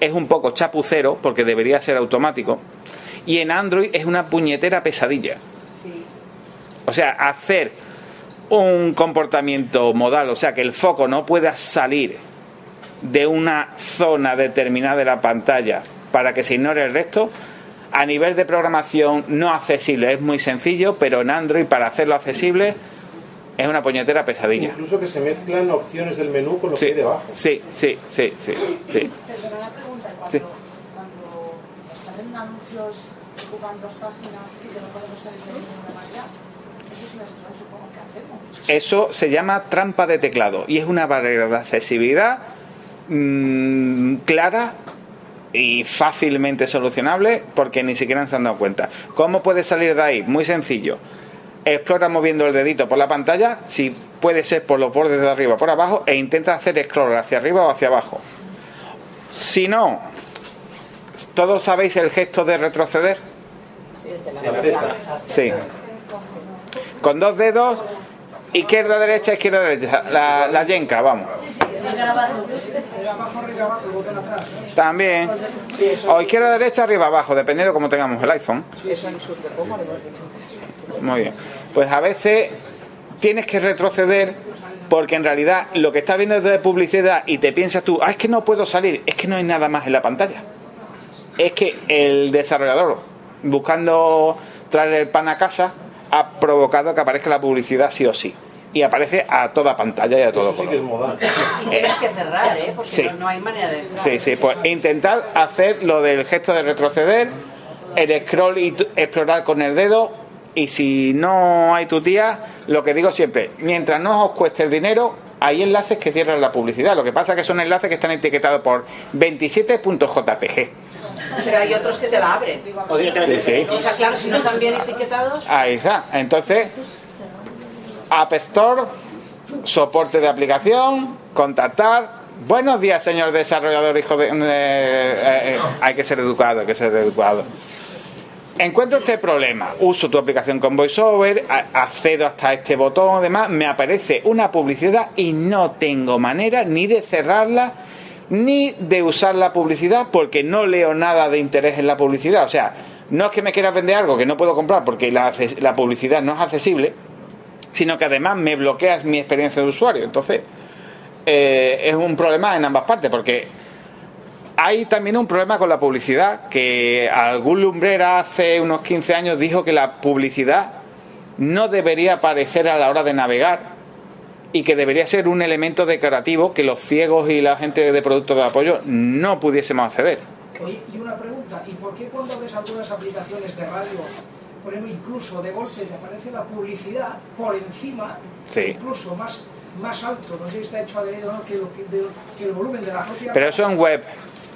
es un poco chapucero porque debería ser automático y en Android es una puñetera pesadilla. O sea, hacer un comportamiento modal, o sea, que el foco no pueda salir de una zona determinada de la pantalla para que se ignore el resto, a nivel de programación no accesible es muy sencillo, pero en Android para hacerlo accesible es una puñetera pesadilla. Incluso que se mezclan opciones del menú con lo que hay debajo. Sí, sí, sí, sí, sí. Perdona pregunta, cuando, Sí. cuando salen anuncios que ocupan dos páginas y que no podemos salir de ninguna manera, eso es una situación supongo que hacemos. Eso se llama trampa de teclado y es una barrera de accesibilidad mm, clara y fácilmente solucionable porque ni siquiera se han dado cuenta. ¿Cómo puede salir de ahí? Muy sencillo. Explora moviendo el dedito por la pantalla, si puede ser por los bordes de arriba o por abajo, e intenta hacer scroll hacia arriba o hacia abajo. Si no, ¿todos sabéis el gesto de retroceder? Sí. Con dos dedos, izquierda, derecha, izquierda, derecha. La, la yenca, vamos. También. O izquierda, derecha, arriba, abajo, dependiendo de cómo tengamos el iPhone. Muy bien. Pues a veces tienes que retroceder porque en realidad lo que estás viendo es de publicidad y te piensas tú, ah, es que no puedo salir, es que no hay nada más en la pantalla. Es que el desarrollador, buscando traer el pan a casa, ha provocado que aparezca la publicidad sí o sí. Y aparece a toda pantalla y a todo Eso sí que es color. modal. Y tienes que cerrar, ¿eh? Porque Sí. no, no hay manera de entrar. Sí, sí, pues intentar hacer lo del gesto de retroceder, el scroll y explorar con el dedo. Y si no hay tu tía, lo que digo siempre, mientras no os cueste el dinero, hay enlaces que cierran la publicidad. Lo que pasa es que son enlaces que están etiquetados por 27.jpg. Pero hay otros que te la abren. O directamente Sí, sí. O sea, claro, si no están bien etiquetados, Ahí está. Entonces, App Store, soporte de aplicación, contactar. Buenos días, señor desarrollador, hijo de... eh, eh, eh, hay que ser educado, hay que ser educado. Encuentro este problema, uso tu aplicación con VoiceOver, accedo hasta este botón, además me aparece una publicidad y no tengo manera ni de cerrarla ni de usar la publicidad porque no leo nada de interés en la publicidad. O sea, no es que me quieras vender algo que no puedo comprar porque la, publicidad no es accesible, sino que además me bloqueas mi experiencia de usuario. Entonces, eh, es un problema en ambas partes porque hay también un problema con la publicidad, que algún lumbrera hace unos 15 años dijo que la publicidad no debería aparecer a la hora de navegar y que debería ser un elemento decorativo que los ciegos y la gente de productos de apoyo no pudiésemos acceder. Oye, y una pregunta, ¿y por qué cuando ves algunas aplicaciones de radio, por ejemplo, incluso de golpe te aparece la publicidad por encima, Sí. incluso más, más alto, no sé si está hecho adrede o no, que, lo que, de- que el volumen de la propia... Pero eso en web,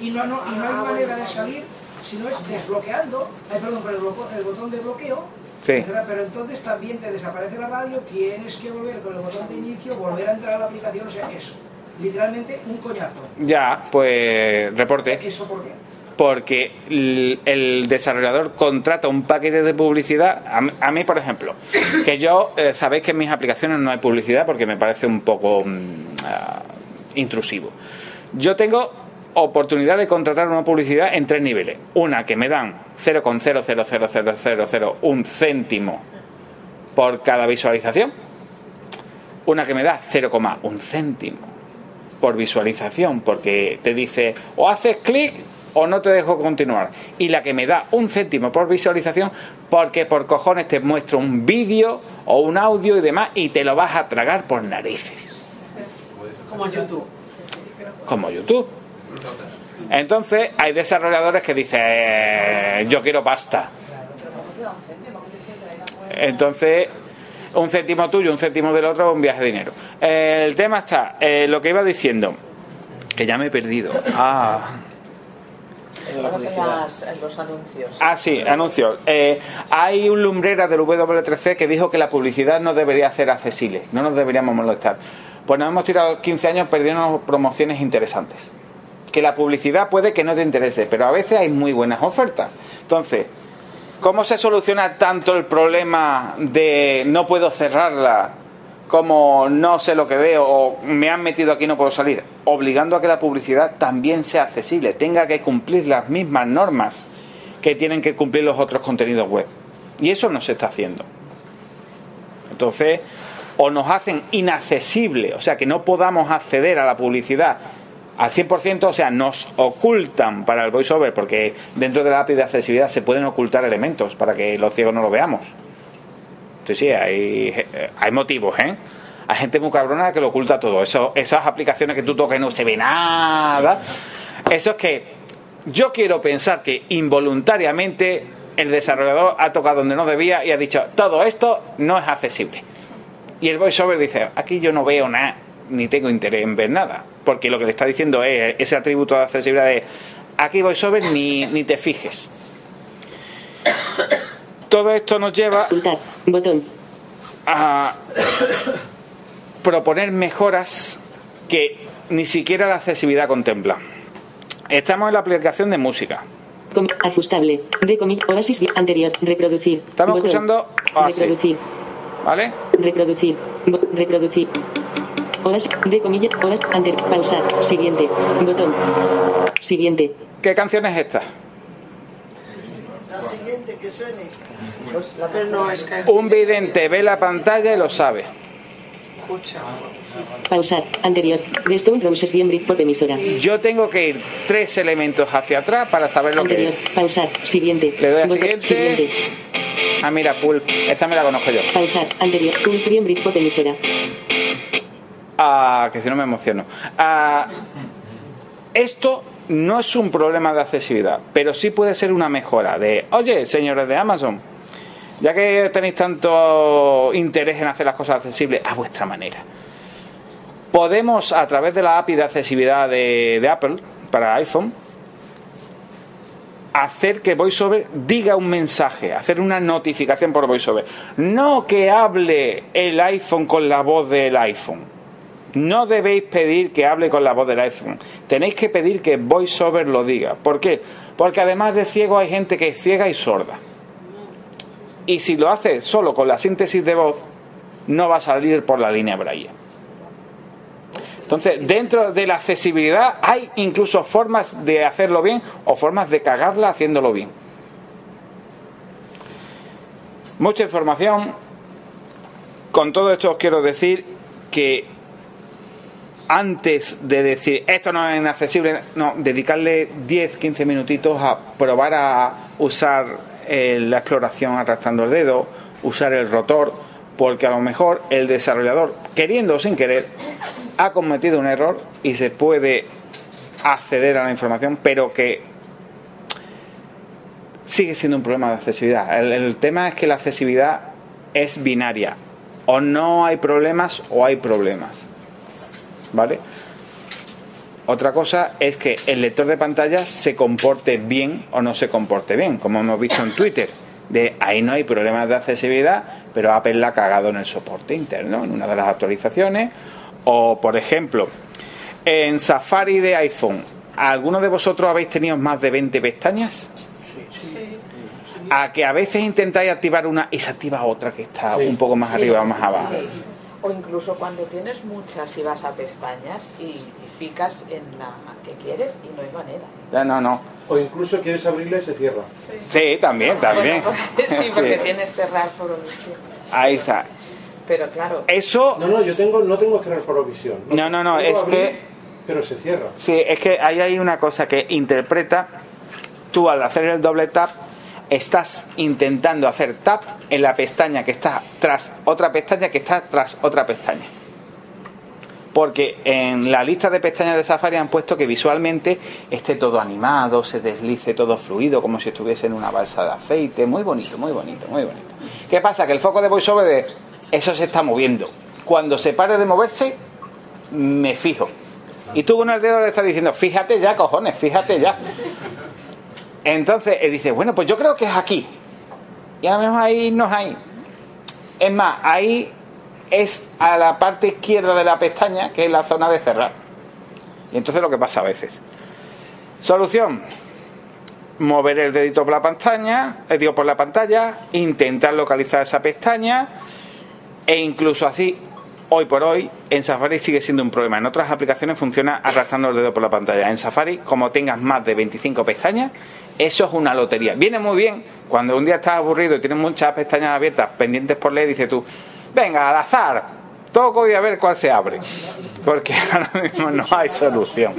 Y no, no, y no hay manera de salir, si no es desbloqueando, ay, perdón, pero el, el botón de bloqueo, Sí. pero entonces también te desaparece la radio, tienes que volver con el botón de inicio, volver a entrar a la aplicación, o sea, eso. Literalmente un coñazo. ya, pues reporte. ¿Eso por qué? porque el, el desarrollador contrata un paquete de publicidad. A, mí- a mí, por ejemplo, que yo, eh, sabéis que en mis aplicaciones no hay publicidad porque me parece un poco mm, ah, intrusivo. Yo tengo oportunidad de contratar una publicidad en tres niveles. Una que me dan 0,0000001 céntimo por cada visualización. Una que me da 0,1 céntimo por visualización, porque te dice o haces clic o no te dejo continuar. Y la que me da un céntimo por visualización, porque por cojones te muestro un vídeo o un audio y demás y te lo vas a tragar por narices, como YouTube. como YouTube. Entonces hay desarrolladores que dicen, "Eh, yo quiero pasta. Entonces, un céntimo tuyo, un céntimo del otro, un viaje de dinero. El tema está, eh, lo que iba diciendo, que ya me he perdido. Ah, Estamos en, las- en los anuncios. ah sí, anuncios. Eh, hay un lumbrera del W3C que dijo que la publicidad no debería ser accesible, no nos deberíamos molestar. Pues nos hemos tirado 15 años perdiendo promociones interesantes. Que la publicidad puede que no te interese, pero a veces hay muy buenas ofertas. Entonces, ¿Cómo se soluciona tanto el problema de no puedo cerrarla como no sé lo que veo o me han metido aquí no puedo salir? Obligando a que la publicidad también sea accesible, tenga que cumplir las mismas normas que tienen que cumplir los otros contenidos web. Y eso no se está haciendo. Entonces, o nos hacen inaccesible, o sea, que no podamos acceder a la publicidad al 100%, o sea, nos ocultan para el voiceover, porque dentro de la API de accesibilidad se pueden ocultar elementos para que los ciegos no lo veamos. Sí, sí, hay, eh, hay motivos, ¿eh? Hay gente muy cabrona que lo oculta todo. Eso, esas aplicaciones que tú tocas y no se ve nada. Eso es que yo quiero pensar que involuntariamente el desarrollador ha tocado donde no debía y ha dicho, todo esto no es accesible. Y el voiceover dice, aquí yo no veo nada, ni tengo interés en ver nada. Porque lo que le está diciendo es ese atributo de accesibilidad de, aquí voiceover ni, ni te fijes. Todo esto nos lleva a proponer mejoras que ni siquiera la accesibilidad contempla. Estamos en la aplicación de música. Com- ajustable. De comic Oasis anterior. Reproducir. Estamos Botón. escuchando. Reproducir. ¿Vale? Reproducir. Reproducir. Oasis. De comillas. Oasis. Anterior. Pausar. Siguiente. Botón. Siguiente. ¿Qué canción es esta? La siguiente que suene. Pero no es que Un vidente ve la pantalla y lo sabe. escucha. Pausar. Anterior. De Stone Roses Pop emisora. Yo tengo que ir tres elementos hacia atrás para saber lo Anterior. que Pausar. Siguiente. Le doy a Botón. siguiente. Siguiente. Ah, mira, Pulp. Esta me la conozco yo. Pausar. Anterior. Un Bien Pop emisora. Ah, que si no me emociono. Ah, esto no es un problema de accesibilidad, pero sí puede ser una mejora de, oye, señores de Amazon, ya que tenéis tanto interés en hacer las cosas accesibles a vuestra manera, podemos a través de la API de accesibilidad de, de Apple para iPhone hacer que VoiceOver diga un mensaje, hacer una notificación por VoiceOver. No que hable el iPhone con la voz del iPhone. No debéis pedir que hable con la voz del iPhone. Tenéis que pedir que VoiceOver lo diga. ¿Por qué? Porque además de ciego hay gente que es ciega y sorda. Y si lo hace solo con la síntesis de voz, no va a salir por la línea Braille. Entonces, dentro de la accesibilidad hay incluso formas de hacerlo bien o formas de cagarla haciéndolo bien. Mucha información. Con todo esto os quiero decir que antes de decir esto no es inaccesible, no, dedicarle 10, 15 minutitos a probar a usar eh, la exploración arrastrando el dedo, usar el rotor, porque a lo mejor el desarrollador, queriendo o sin querer, ha cometido un error y se puede acceder a la información, pero que sigue siendo un problema de accesibilidad. El, el tema es que la accesibilidad es binaria. O no hay problemas o hay problemas. ¿Vale? Otra cosa es que el lector de pantallas se comporte bien o no se comporte bien, como hemos visto en Twitter. De ahí no hay problemas de accesibilidad, pero Apple la ha cagado en el soporte interno, en una de las actualizaciones. O, por ejemplo, en Safari de iPhone, ¿alguno de vosotros habéis tenido más de 20 pestañas? A que a veces intentáis activar una y se activa otra que está un poco más arriba o más abajo. O incluso cuando tienes muchas y vas a pestañas y, y picas en la que quieres y no hay manera. No, no. O incluso quieres abrirla y se cierra. Sí, también, también. Bueno, sí, porque Sí. tienes cerrar por omisión. Ahí está. Pero claro, Eso. No, no, yo tengo, no tengo cerrar por omisión. No, no, no, es abrir, que. Pero se cierra. Sí, es que ahí hay una cosa que interpreta. Tú al hacer el doble tap, estás intentando hacer tap en la pestaña que está tras otra pestaña que está tras otra pestaña. Porque en la lista de pestañas de Safari han puesto que visualmente esté todo animado, se deslice todo fluido, como si estuviese en una balsa de aceite. Muy bonito, muy bonito, muy bonito. ¿Qué pasa? Que el foco de VoiceOver eso se está moviendo. Cuando se pare de moverse, me fijo. Y tú con el dedo le estás diciendo, fíjate ya, cojones, fíjate ya. Entonces él dice, bueno, pues yo creo que es aquí. Y a lo mejor ahí no es ahí. Es más, ahí es a la parte izquierda de la pestaña, que es la zona de cerrar. Y entonces lo que pasa a veces. Solución. Mover el dedito por la pantalla, eh, digo, por la pantalla, intentar localizar esa pestaña e incluso así, hoy por hoy, en Safari sigue siendo un problema. En otras aplicaciones funciona arrastrando el dedo por la pantalla. En Safari, como tengas más de 25 pestañas, eso es una lotería. Viene muy bien cuando un día estás aburrido y tienes muchas pestañas abiertas pendientes por leer, dices tú, venga, al azar, toco y a ver cuál se abre. Porque ahora mismo no hay solución.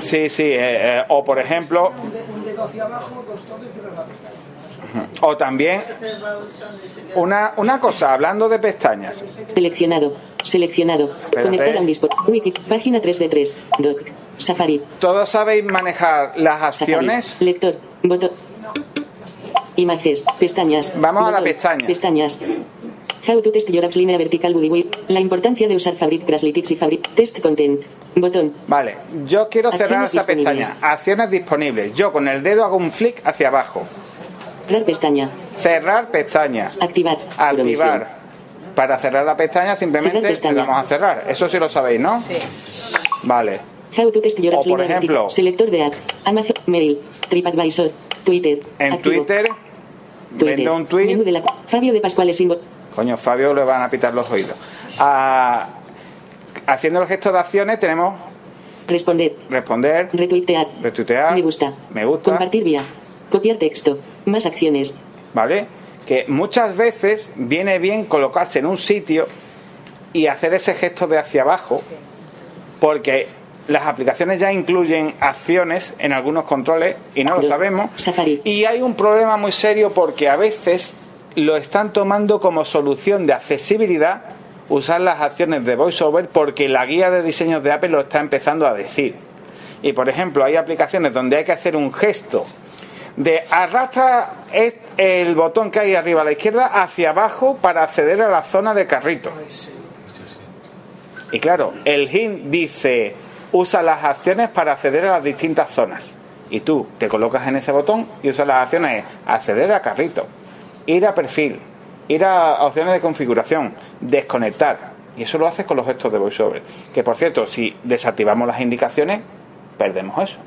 Sí, sí, eh, eh, o por ejemplo, o también una, una cosa, hablando de pestañas, Seleccionado. Seleccionado. Espérate. Conectar a un dispositivo. Wiki. Página 3 de 3. Doc. Safari. ¿todos sabéis manejar las Safari. acciones? Lector. Botón. Imágenes. Pestañas. Vamos a la Botón. pestaña. Pestañas. How to test your apps línea vertical width. La importancia de usar Fabric Crashlytics y Fabric Test Content. Botón. Vale, yo quiero cerrar esa pestaña. Acciones disponibles. Yo con el dedo hago un flick hacia abajo. Cerrar pestaña. Cerrar pestaña. Activar. Activar. Para cerrar la pestaña simplemente pestaña. le damos a cerrar. Eso sí lo sabéis, ¿no? sí. Vale. How to test your O, por ejemplo-. Selector de app. Amazon. Mail. TripAdvisor. Twitter. En Activo. Twitter, Twitter. vendo un tweet. Menú de la... Fabio de Pascual es Coño, Fabio le van a pitar los oídos. Ah, haciendo el gesto de acciones tenemos Responder. responder, Retuitear. retuitear, Me gusta. me gusta, Compartir vía. Copiar texto. Más acciones. ¿vale? Que muchas veces viene bien colocarse en un sitio y hacer ese gesto de hacia abajo, porque las aplicaciones ya incluyen acciones en algunos controles y no lo sabemos. Y hay un problema muy serio porque a veces lo están tomando como solución de accesibilidad usar las acciones de VoiceOver porque la guía de diseños de Apple lo está empezando a decir. Y por ejemplo, hay aplicaciones donde hay que hacer un gesto de arrastra el botón que hay arriba a la izquierda hacia abajo para acceder a la zona de carrito. Y claro, el hint dice usa las acciones para acceder a las distintas zonas. Y tú te colocas en ese botón y usas las acciones acceder a carrito, ir a perfil, ir a opciones de configuración, desconectar. Y eso lo haces con los gestos de VoiceOver. Que por cierto, si desactivamos las indicaciones, perdemos eso.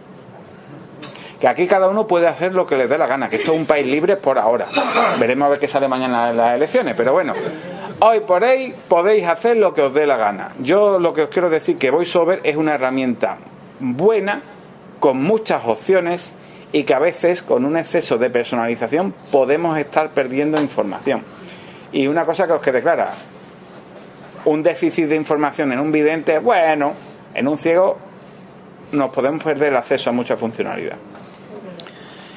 Que aquí cada uno puede hacer lo que les dé la gana, que esto es un país libre por ahora. Veremos a ver qué sale mañana en las elecciones, pero bueno, hoy por hoy podéis hacer lo que os dé la gana. Yo lo que os quiero decir que VoiceOver es una herramienta buena, con muchas opciones y que a veces con un exceso de personalización podemos estar perdiendo información. Y una cosa que os quede clara, un déficit de información en un vidente, bueno, en un ciego nos podemos perder el acceso a mucha funcionalidad.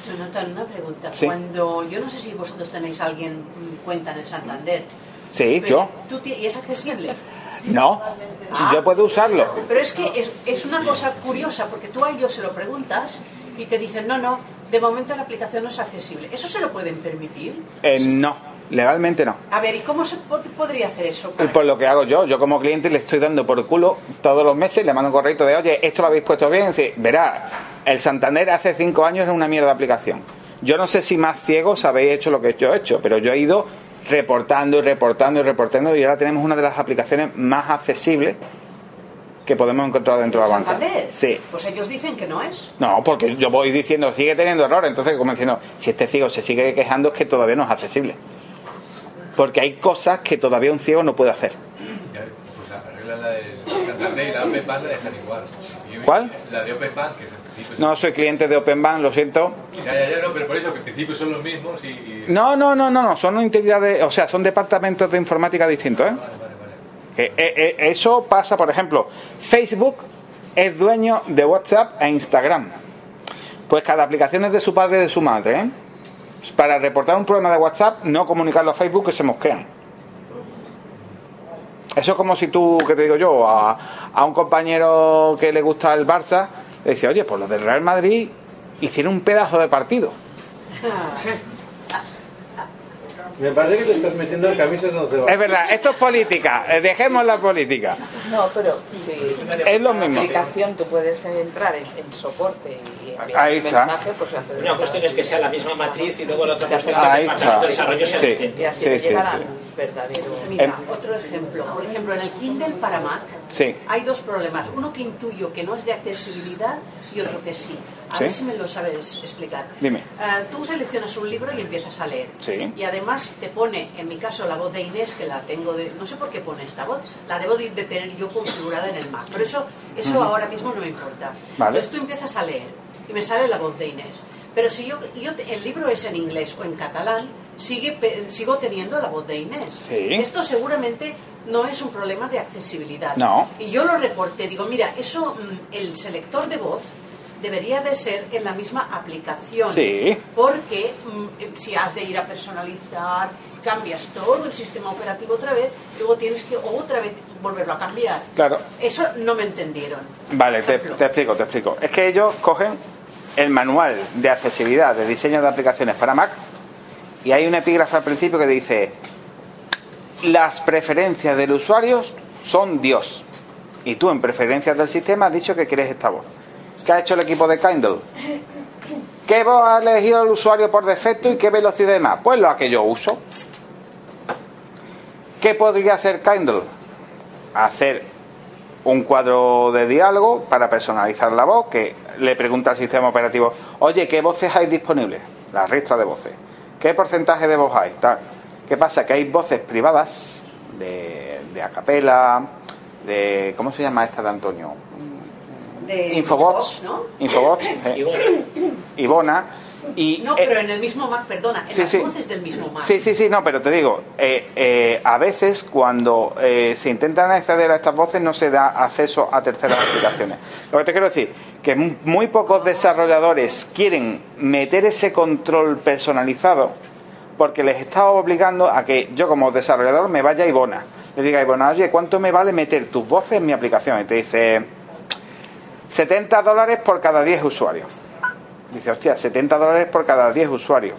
Jonathan, una pregunta. Sí. Cuando, yo no sé si vosotros tenéis alguien mm, cuenta en el Santander. Sí, yo. tú ¿Y es accesible? No, yo puedo usarlo. Pero es que es, es una cosa curiosa, porque tú a ellos se lo preguntas y te dicen, no, no, de momento la aplicación no es accesible. ¿Eso se lo pueden permitir? Eh, no, legalmente no. A ver, ¿y cómo se pod- podría hacer eso? Y por lo que hago yo, yo como cliente le estoy dando por culo todos los meses, le mando un correo de, oye, esto lo habéis puesto bien. Sí, verá, el Santander hace cinco años era una mierda de aplicación. Yo no sé si más ciegos habéis hecho lo que yo he hecho, pero yo he ido reportando y reportando y reportando y ahora tenemos una de las aplicaciones más accesibles que podemos encontrar dentro de la banca. ¿Santander? Sí. Pues ellos dicen que no es. No, porque yo voy diciendo, sigue teniendo errores, entonces como diciendo, si este ciego se sigue quejando es que todavía no es accesible. Porque hay cosas que todavía un ciego no puede hacer. Pues arregla la del Santander y la dejan igual. ¿Cuál? La de que No soy cliente de Open Bank, lo siento. Ya, ya, ya, no, pero por eso que en principio son los mismos y. y- No, no, no, no, no, son entidades, o sea, son departamentos de informática distintos, ¿eh? Eh, eh, eso pasa, por ejemplo, Facebook es dueño de WhatsApp e Instagram. Pues cada aplicación es de su padre y de su madre, ¿eh? Para reportar un problema de WhatsApp, no comunicarlo a Facebook que se mosquean. Eso es como si tú, que te digo yo, a, a un compañero que le gusta el Barça, le dice, oye, pues los del Real Madrid hicieron un pedazo de partido. Me parece que te estás metiendo en camisas donde va. Es verdad, esto es política, eh, dejemos la política. No, pero si Es lo mismo. aplicación tú puedes entrar en, en soporte y enviar Ahí está. mensaje, pues Una cuestión es que sea la misma matriz y luego la otra cuestión es que el departamento de está. desarrollo sea Sí. distinto. Y así Sí, sí, verdadero... Mira, otro ejemplo. Por ejemplo, en el Kindle para Mac Sí. hay dos problemas. Uno que intuyo que no es de accesibilidad y otro que sí. A Sí. ver si me lo sabes explicar. Dime. Ah, tú seleccionas un libro y empiezas a leer. Sí. Y además te pone, en mi caso, la voz de Inés, que la tengo de... No sé por qué pone esta voz. La debo de, tener yo configurada en el Mac. Pero eso, eso Ujú. ahora mismo no me importa. Vale. Entonces tú empiezas a leer y me sale la voz de Inés. Pero si yo, yo el libro es en inglés o en catalán, sigue, sigo teniendo la voz de Inés. Sí. Esto seguramente no es un problema de accesibilidad. No. Y yo lo reporté, digo, mira, eso, mm, el selector de voz debería de ser en la misma aplicación. Sí. Porque mm, si has de ir a personalizar, cambias todo el sistema operativo otra vez, luego tienes que otra vez volverlo a cambiar. Claro. Eso no me entendieron. Vale, te, te explico, te explico. Es que ellos cogen el manual de accesibilidad de diseño de aplicaciones para Mac y hay un epígrafe al principio que dice las preferencias del usuario son Dios. Y tú en preferencias del sistema has dicho que quieres esta voz. ¿Qué ha hecho el equipo de Kindle? ¿Qué voz ha elegido el usuario por defecto y qué velocidad y más? Pues la que yo uso. ¿Qué podría hacer Kindle? Hacer un cuadro de diálogo para personalizar la voz, que le pregunta al sistema operativo, oye, ¿qué voces hay disponibles? La ristra de voces. ¿Qué porcentaje de voz hay? ¿Qué pasa? Que hay voces privadas de, de acapela, de... ¿Cómo se llama esta de Antonio? De Infobots. ¿no? Infobots. eh, Ivona. Y, No, eh, pero en el mismo Mac, perdona, en sí, las sí. voces del mismo Mac. Sí, sí, sí, no, pero te digo, eh, eh, a veces cuando eh, se intentan acceder a estas voces no se da acceso a terceras aplicaciones. Lo que te quiero decir, que mu- muy pocos desarrolladores quieren meter ese control personalizado porque les está obligando a que yo como desarrollador me vaya a Ivona. Le diga a Ivona, oye, ¿cuánto me vale meter tus voces en mi aplicación? Y te dice, 70 dólares por cada 10 usuarios. Dice, hostia, 70 dólares por cada 10 usuarios.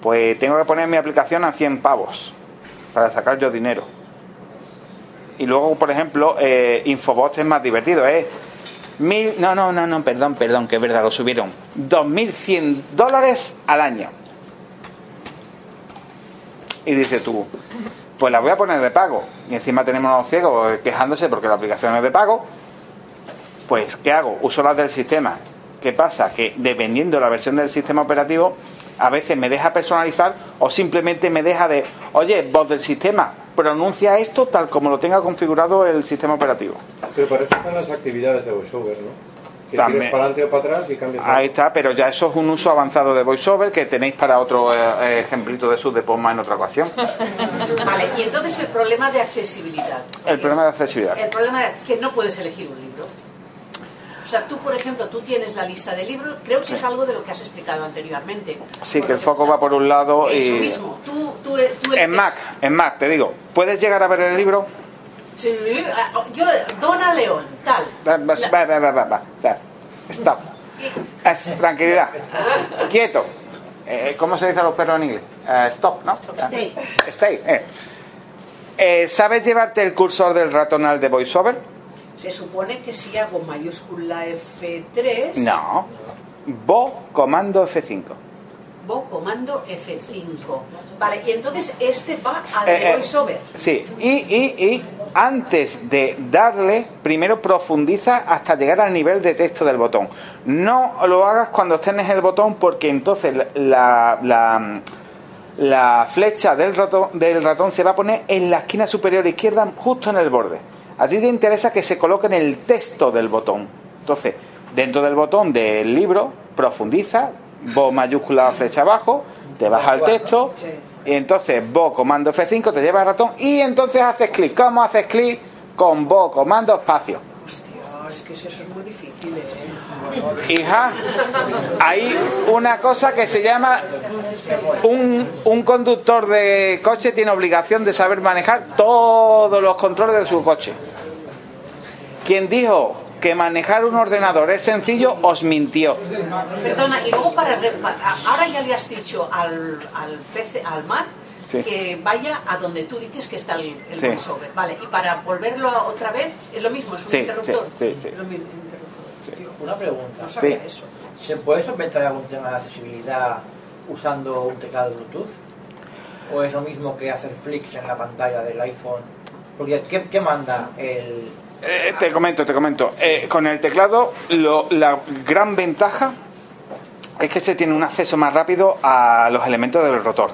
Pues tengo que poner mi aplicación a 100 pavos para sacar yo dinero. Y luego, por ejemplo, eh, Infobots es más divertido. Es Mil, no, no, no, no, perdón, perdón, que es verdad, lo subieron. 2.100 dólares al año. Y dices tú, pues la voy a poner de pago. Y encima tenemos a los ciegos quejándose porque la aplicación es de pago. Pues, ¿qué hago? Uso las del sistema. ¿Qué pasa? Que dependiendo de la versión del sistema operativo, a veces me deja personalizar o simplemente me deja de, oye, voz del sistema, pronuncia esto tal como lo tenga configurado el sistema operativo. Pero para eso están las actividades de VoiceOver, ¿no? Que También. para adelante o para atrás y cambias. Ahí está, pero ya eso es un uso avanzado de VoiceOver que tenéis para otro eh, ejemplito de sus de Posma en otra ocasión. Vale, y entonces el problema de accesibilidad. El problema de accesibilidad. El problema de que no puedes elegir un libro. O sea, tú, por ejemplo, tú tienes la lista de libros, creo que es algo de lo que has explicado anteriormente. Sí, que el foco va por un lado Eso y... mismo, tú, tú, tú En Mac, en Mac, te digo, ¿puedes llegar a ver el libro? Sí, ah, yo lo Dona León, tal. Va, va, va, va, va. O sea, stop. Es- tranquilidad. Quieto. Eh, ¿Cómo se dice a los perros en inglés? Eh, stop, ¿no? Stay. Stay. eh. Eh, ¿Sabes llevarte el cursor del ratón al de VoiceOver? Se supone que si hago mayúscula F3, No. Bo comando F5. Bo comando F5. Vale, y entonces este va al Eh, eh, VoiceOver. Sí, y, y, y antes de darle, primero profundiza hasta llegar al nivel de texto del botón. No lo hagas cuando estés en el botón porque entonces la, la, la flecha del ratón, del ratón se va a poner en la esquina superior izquierda, justo en el borde. A ti te interesa que se coloque en el texto del botón. Entonces, dentro del botón del libro, profundiza, bo mayúscula flecha abajo, te vas al texto, y entonces bo comando F5 te lleva al ratón y entonces haces clic. ¿Cómo haces clic? Con bo comando espacio. Hostia, es que eso es muy difícil, ¿eh? Hija, hay una cosa que se llama un, un conductor de coche tiene obligación de saber manejar todos los controles de su coche. Quien dijo que manejar un ordenador es sencillo, os mintió. Perdona, y luego para... Ahora ya le has dicho al, al, PC, al Mac Sí. que vaya a donde tú dices que está el, el Sí. voiceover. Vale, y para volverlo a- otra vez es lo mismo, es un Sí, interruptor. sí, sí, sí. Es lo mismo, interruptor. Una pregunta. No sabía Sí. eso. ¿Se puede solventar algún tema de accesibilidad usando un teclado Bluetooth? ¿O es lo mismo que hacer flicks en la pantalla del iPhone? Porque ¿qué, qué manda el...? Eh, te comento, te comento. Eh, con el teclado, la gran ventaja es que se tiene un acceso más rápido a los elementos del rotor.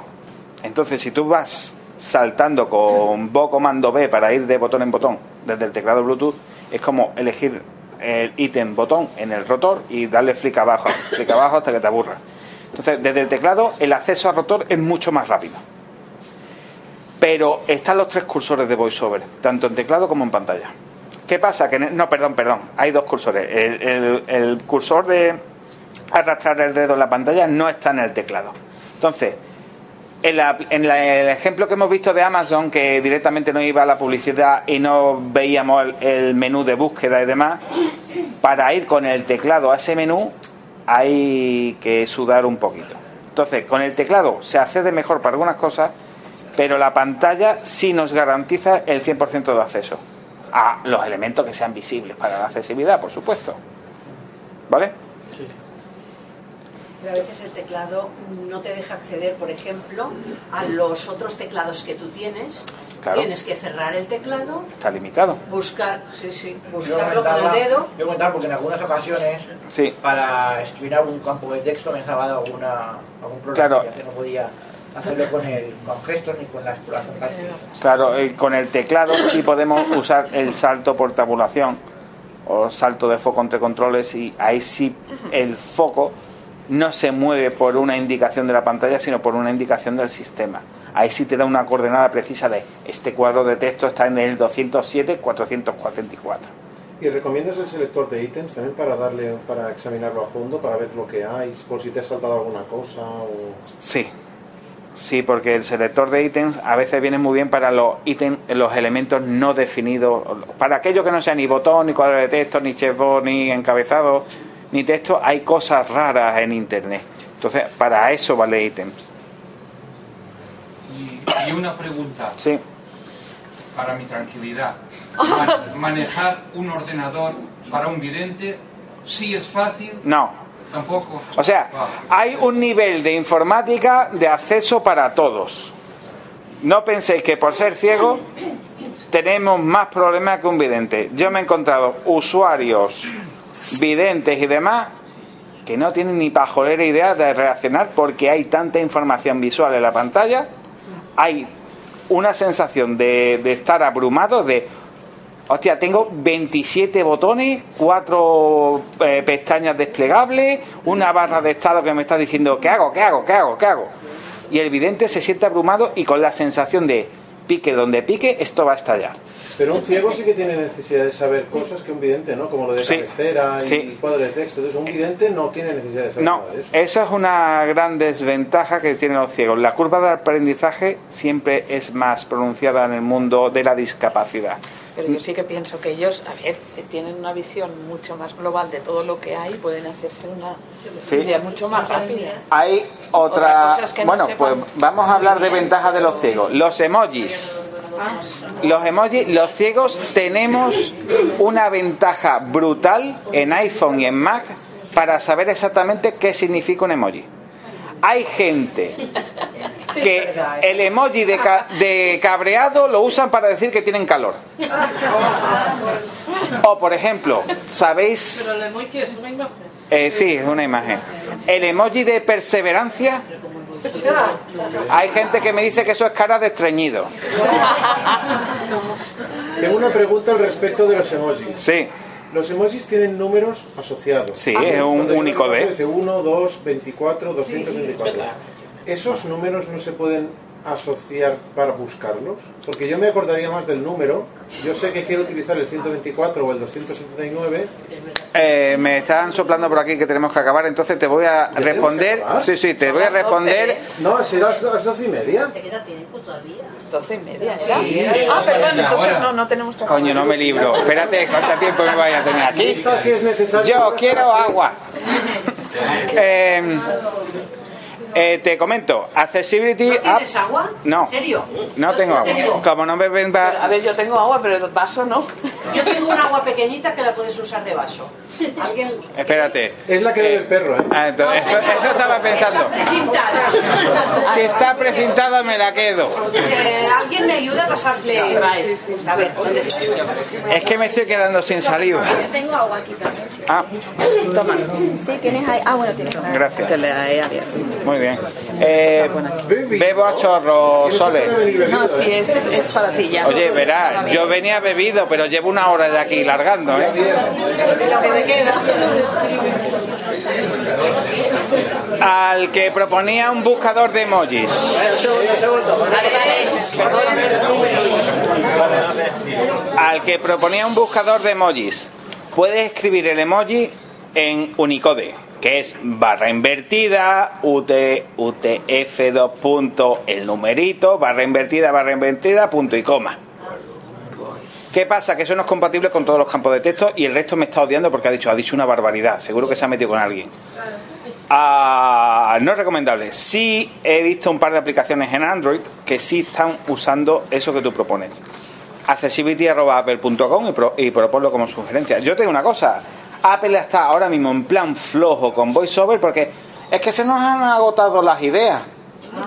Entonces, si tú vas saltando con Bo comando B para ir de botón en botón desde el teclado Bluetooth, es como elegir el ítem botón en el rotor y darle flick abajo, flick abajo hasta que te aburras. Entonces, desde el teclado, el acceso al rotor es mucho más rápido. Pero están los tres cursores de VoiceOver, tanto en teclado como en pantalla. ¿Qué pasa? Que no, perdón, perdón. Hay dos cursores. El, el- cursor de arrastrar el dedo en la pantalla no está en el teclado. Entonces, en, la- en la- el ejemplo que hemos visto de Amazon, que directamente nos iba a la publicidad y no veíamos el, el menú de búsqueda y demás, para ir con el teclado a ese menú hay que sudar un poquito. Entonces, con el teclado se accede mejor para algunas cosas, pero la pantalla sí nos garantiza el 100% de acceso a los elementos que sean visibles para la accesibilidad, por supuesto. ¿Vale? Pero a veces el teclado no te deja acceder, por ejemplo, a los otros teclados que tú tienes. Claro. Tienes que cerrar el teclado, Está limitado. buscar, sí, sí, buscarlo con el dedo. yo comentaba porque en algunas ocasiones Sí. para escribir algún campo de texto me estaba alguna, algún problema Claro. que no podía hacerlo con el con gestos ni con la exploración táctil. Claro, eh, con el teclado sí podemos usar el salto por tabulación o salto de foco entre controles y ahí sí el foco no se mueve por una indicación de la pantalla, sino por una indicación del sistema. Ahí sí te da una coordenada precisa de este cuadro de texto está en el 207-444. ¿Y recomiendas el selector de ítems también para darle para examinarlo a fondo, para ver lo que hay, por si te ha saltado alguna cosa? O... Sí, sí, porque el selector de ítems a veces viene muy bien para los ítems, los elementos no definidos, para aquello que no sea ni botón, ni cuadro de texto, ni chessboard, ni encabezado, ni texto, hay cosas raras en internet. Entonces, para eso vale ítems. Y, y una pregunta Sí. para mi tranquilidad. Ma- manejar un ordenador para un vidente sí es fácil, No. Tampoco. O sea, hay un nivel de informática de acceso para todos. No penséis que por ser ciego tenemos más problemas que un vidente. Yo me he encontrado usuarios, videntes y demás que no tienen ni pajolera idea de reaccionar porque hay tanta información visual en la pantalla, hay una sensación de, de estar abrumado de Hostia, tengo 27 botones, cuatro eh, pestañas desplegables, una barra de estado que me está diciendo ¿qué hago? ¿qué hago? ¿qué hago? ¿qué hago? Y el vidente se siente abrumado y con la sensación de pique donde pique, esto va a estallar. Pero un ciego sí que tiene necesidad de saber cosas que un vidente, ¿no? Como lo de Sí, cabecera y sí. cuadro de texto. Entonces, un vidente no tiene necesidad de saber No, nada de eso. esa es una gran desventaja que tienen los ciegos. La curva de aprendizaje siempre es más pronunciada en el mundo de la discapacidad. Pero yo sí que pienso que ellos, a ver, tienen una visión mucho más global de todo lo que hay, pueden hacerse una Sí. idea mucho más rápida. Hay Otra otra... cosa es que no bueno, pues vamos a hablar de ventajas de los ciegos. Los emojis. Los emojis, los ciegos tenemos una ventaja brutal en iPhone y en Mac para saber exactamente qué significa un emoji. Hay gente que el emoji de, ca- de cabreado lo usan para decir que tienen calor. O por ejemplo, ¿sabéis? Pero el emoji es una imagen. Eh, sí, es una imagen. El emoji de perseverancia. Hay gente que me dice que eso es cara de estreñido. Tengo una pregunta al respecto de los emojis. Sí. Los emojis tienen números asociados. Sí, es un único de. paso, Dice 1, 2, 24, 224. ¿Esos números no se pueden asociar para buscarlos? Porque yo me acordaría más del número. Yo sé que quiero utilizar el 124 o el 279. Eh, me están soplando por aquí que tenemos que acabar, entonces te voy a responder. Sí, sí, te voy a responder. No, será las las doce y media. Doce y media. Ah, perdón, entonces no, no tenemos que Coño, no me libro. Espérate, ¿cuánto tiempo me vaya a tener aquí? Yo quiero agua. Eh, eh, te comento, Accessibility ¿No App. tienes agua? No. ¿En serio? No tengo agua. Como no me ven A ver, yo tengo agua, pero el vaso no. Yo tengo un agua pequeñita que la puedes usar de vaso. ¿Alguien? Espérate. Es la que debe el perro, ¿eh? Ah, entonces, eso, eso estaba pensando. Si está precintada me la quedo. Eh, ¿Alguien me ayuda a pasarle? A ver, ¿dónde está? Es que me estoy quedando sin saliva. Yo tengo agua aquí también. Ah, Toma. Sí, tienes ahí. Ah, bueno, tienes. gracias. Te le he abierto. Muy bien. Eh, bebo a chorro, Sole. No, sí, es, es para ti ya. Oye, verás, yo venía bebido, pero llevo una hora ya aquí largando, ¿eh? Al que proponía un buscador de emojis. Al que proponía un buscador de emojis. Puedes escribir el emoji en Unicode, que es barra invertida, UT, UTF2 punto, el numerito, barra invertida, barra invertida, punto y coma. ¿Qué pasa? Que eso no es compatible con todos los campos de texto y el resto me está odiando porque ha dicho, ha dicho una barbaridad. Seguro que se ha metido con alguien. Ah, no es recomendable. Sí he visto un par de aplicaciones en Android que sí están usando eso que tú propones. Accessibility.apple.com y, pro- y proponlo como sugerencia. Yo tengo una cosa. Apple está ahora mismo en plan flojo con VoiceOver porque es que se nos han agotado las ideas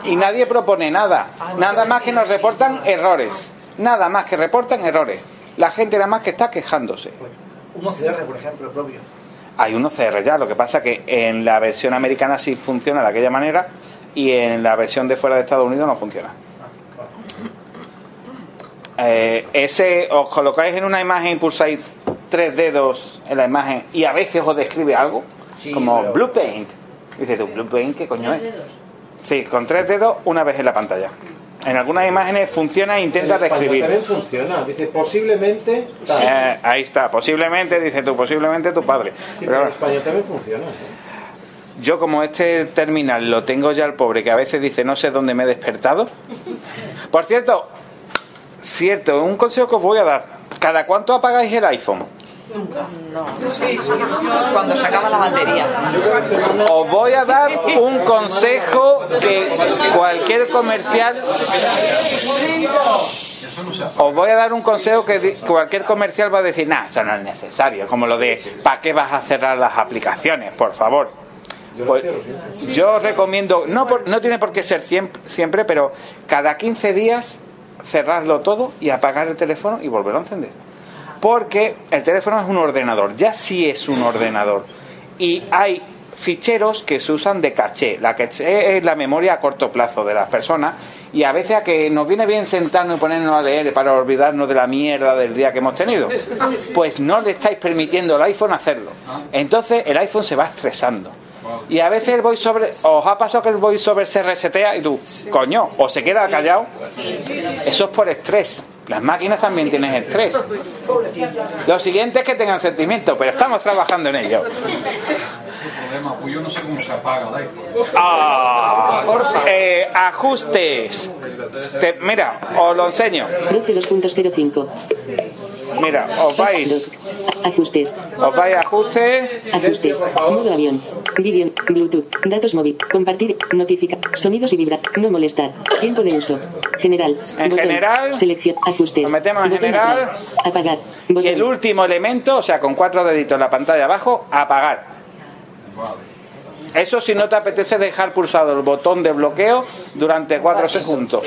y nadie propone nada. Nada más que nos reportan errores. Nada más que reportan errores. La gente nada más que está quejándose. Un OCR, por ejemplo, propio. Hay unos CR ya, lo que pasa que en la versión americana sí funciona de aquella manera y en la versión de fuera de Estados Unidos no funciona. Eh, ese os colocáis en una imagen y pulsáis tres dedos en la imagen y a veces os describe algo, como pero- Blue Paint. Dices tú, Blue Paint, ¿qué coño es? Sí, con tres dedos una vez en la pantalla. En algunas imágenes funciona e intenta En describir. También funciona. Dice posiblemente. Eh, ahí está, posiblemente, dice tú, posiblemente tu padre. Sí, Pero pero en español también funciona. ¿no? Yo como este terminal lo tengo ya el pobre que a veces dice no sé dónde me he despertado. Por cierto, cierto, un consejo que os voy a dar. ¿Cada cuánto apagáis el iPhone? No. Cuando se acaba la batería. Os voy a dar un consejo que cualquier comercial Os voy a dar un consejo que cualquier comercial va a decir, nah, eso no es necesario, como lo de, ¿para qué vas a cerrar las aplicaciones? Por favor. Pues, yo recomiendo, no, por- no tiene por qué ser siempre, siempre, pero cada 15 días cerrarlo todo y apagar el teléfono y volverlo a encender. Porque el teléfono es un ordenador, ya sí es un ordenador. Y hay ficheros que se usan de caché. La caché es la memoria a corto plazo de las personas. Y a veces a que nos viene bien sentarnos y ponernos a leer para olvidarnos de la mierda del día que hemos tenido. Pues no le estáis permitiendo al iPhone hacerlo. Entonces el iPhone se va estresando. Y a veces el voiceover, os ha pasado que el voiceover se resetea y tú, coño, o se queda callado. Eso es por estrés. Las máquinas también tienen estrés. Lo siguiente es que tengan sentimiento, pero estamos trabajando en ello. problema, yo no sé cómo se apaga el iPhone. Ah, eh, ajustes. Te- mira, os lo enseño. 12.2.05. Mira, os vais, Ajustes. os vais a ajustes. Ajustes. Modo avión. Vídeo. Bluetooth. Datos móvil. Compartir. Notifica. Sonidos y vibra. No molestar. Tiempo de uso. General. En Botón. general. Selección. Ajustes. Nos metemos en general. atrás. Apagar. Y el último elemento, o sea, con cuatro deditos en la pantalla abajo, apagar. Eso si no te apetece dejar pulsado el botón de bloqueo durante cuatro segundos.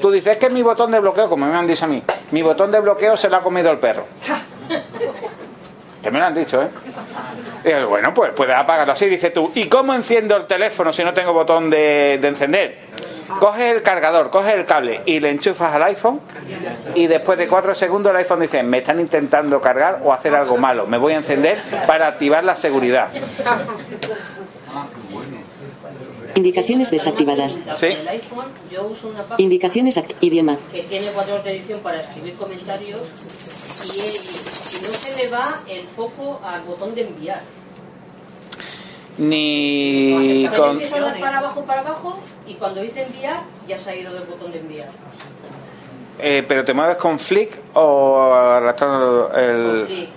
Tú dices "Es que mi botón de bloqueo, como me han dicho a mí, mi botón de bloqueo se lo ha comido el perro. Que me lo han dicho, ¿eh? Y bueno, pues puedes apagarlo así. Dice tú, ¿y cómo enciendo el teléfono si no tengo botón de, de encender? Coges el cargador, coges el cable y le enchufas al iPhone y después de cuatro segundos el iPhone dice, me están intentando cargar o hacer algo malo, me voy a encender para activar la seguridad. Indicaciones desactivadas. Sí. El iPhone yo uso una página Indicaciones idioma. que tiene botones de edición para escribir comentarios y, no se me va el foco al botón de enviar. Ni Cuando con... a dar para abajo, para abajo y cuando dice enviar ya se ha ido del botón de enviar. eh, pero te mueves con flick o arrastrando el... Sí.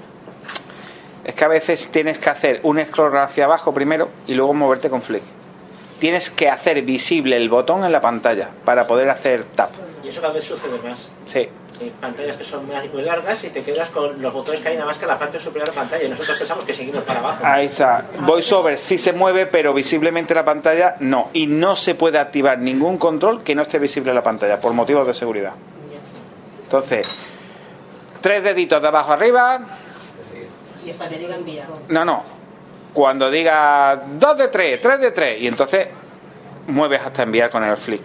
Es que a veces tienes que hacer un scroll hacia abajo primero y luego moverte con flick. Tienes que hacer visible el botón en la pantalla para poder hacer tap. Y eso cada vez sucede más. Sí. Sí, pantallas que son muy largas y te quedas con los botones que hay nada más que en la parte superior de la pantalla y nosotros pensamos que seguimos para abajo. Ahí está. VoiceOver sí se mueve, pero visiblemente la pantalla no. Y no se puede activar ningún control que no esté visible en la pantalla por motivos de seguridad. Entonces, tres deditos de abajo arriba. Y hasta que. No, no. Cuando diga dos de tres, tres de tres. Y entonces mueves hasta enviar con el flick.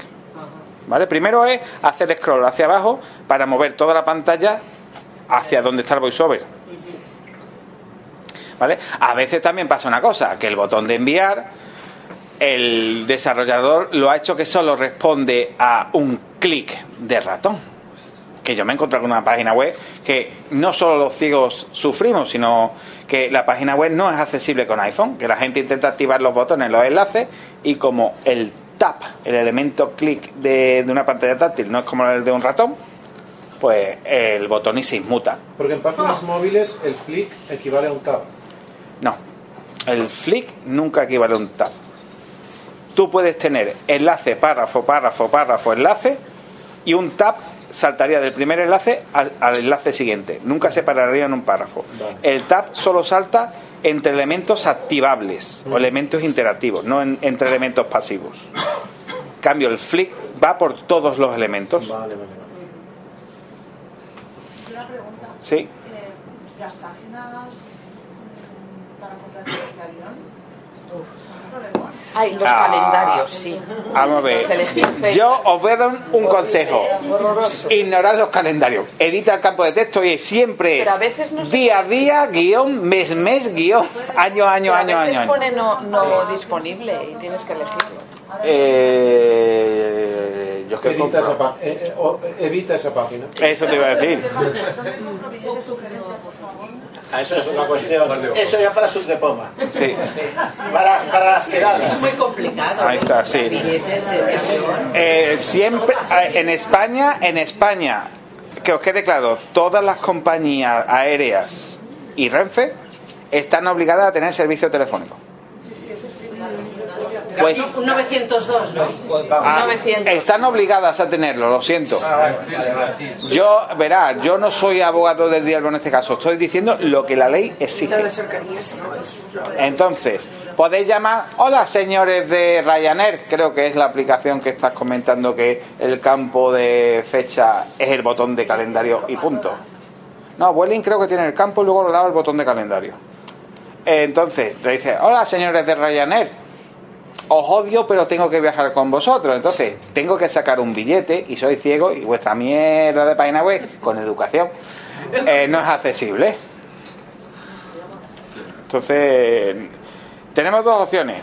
¿Vale? Primero es hacer scroll hacia abajo para mover toda la pantalla hacia donde está el voiceover. ¿Vale? A veces también pasa una cosa, que el botón de enviar, el desarrollador lo ha hecho que solo responde a un clic de ratón. Que yo me he encontrado con una página web que no solo los ciegos sufrimos, sino que la página web no es accesible con iPhone, que la gente intenta activar los botones, los enlaces, y como el tap, el elemento clic de, de una pantalla táctil, no es como el de un ratón, pues el botón y se inmuta. Porque en páginas móviles el flick equivale a un tab. No, el flick nunca equivale a un tab. Tú puedes tener enlace, párrafo, párrafo, párrafo, enlace, y un tab saltaría del primer enlace al, al enlace siguiente. Nunca se pararía en un párrafo. El tab solo salta entre elementos activables o elementos interactivos, no en- entre elementos pasivos. En cambio, el flick va por todos los elementos. Una pregunta. Sí. Eh, las páginas mm, para comprar billetes de avión. son un problemón. Ay, los Ah. calendarios, sí. Vamos a ver. Yo os voy a dar un consejo. Ignorad los calendarios. Edita el campo de texto y siempre es a veces no día a día, guion, mes, mes, guion, año, año, Pero a año, veces año. año. pone no, no disponible y tienes que elegirlo. Eh, yo es que Evita esa, pa- eh, eh, evita esa página. Eso te iba a decir. Ah, eso es una cuestión. Eso ya para sus de poma. Sí. Para, para las quedadas. Es muy complicado. Ahí está, sí. Eh, siempre eh, en España, en España, que os quede claro, todas las compañías aéreas y Renfe están obligadas a tener servicio telefónico. Pues Un 902, ¿no? ah, están obligadas a tenerlo, lo siento. Yo, verá, yo no soy abogado del diablo en este caso, estoy diciendo lo que la ley exige. Entonces, podéis llamar, hola señores de Ryanair, creo que es la aplicación que estás comentando que el campo de fecha es el botón de calendario y punto. No, Vueling creo que tiene el campo y luego lo lado el botón de calendario. Entonces, le dice, hola señores de Ryanair, os odio pero tengo que viajar con vosotros. Entonces, tengo que sacar un billete y soy ciego y vuestra mierda de página web con educación eh, no es accesible. Entonces, tenemos dos opciones.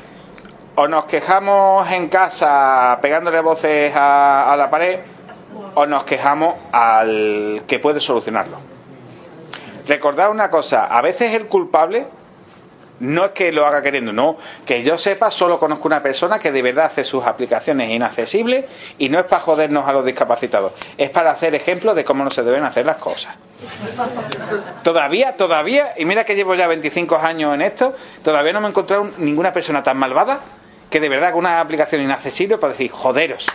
O nos quejamos en casa pegándole voces a, a la pared, o nos quejamos al que puede solucionarlo. Recordad una cosa, a veces el culpable no es que lo haga queriendo, no. Que yo sepa, solo conozco una persona que de verdad hace sus aplicaciones inaccesibles y no es para jodernos a los discapacitados, es para hacer ejemplos de cómo no se deben hacer las cosas. Todavía, todavía, y mira que llevo ya 25 años en esto, todavía no me he encontrado ninguna persona tan malvada que de verdad con una aplicación inaccesible para decir, joderos.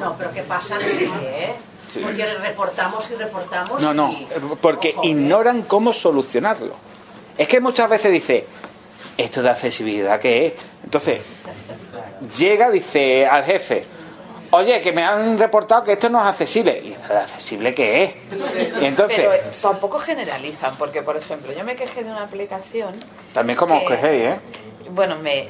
No, pero ¿qué pasa? Sí, ¿eh? Sí. Porque reportamos y reportamos. No, no, y- porque ignoran cómo solucionarlo. Es que muchas veces dice, ¿esto de accesibilidad qué es? Entonces, llega, dice al jefe, oye, que me han reportado que esto no es accesible. ¿Y esto de accesible qué es? Y entonces, Pero tampoco generalizan, porque por ejemplo, yo me quejé de una aplicación. también como os que- quejéis, ¿eh? Bueno, me.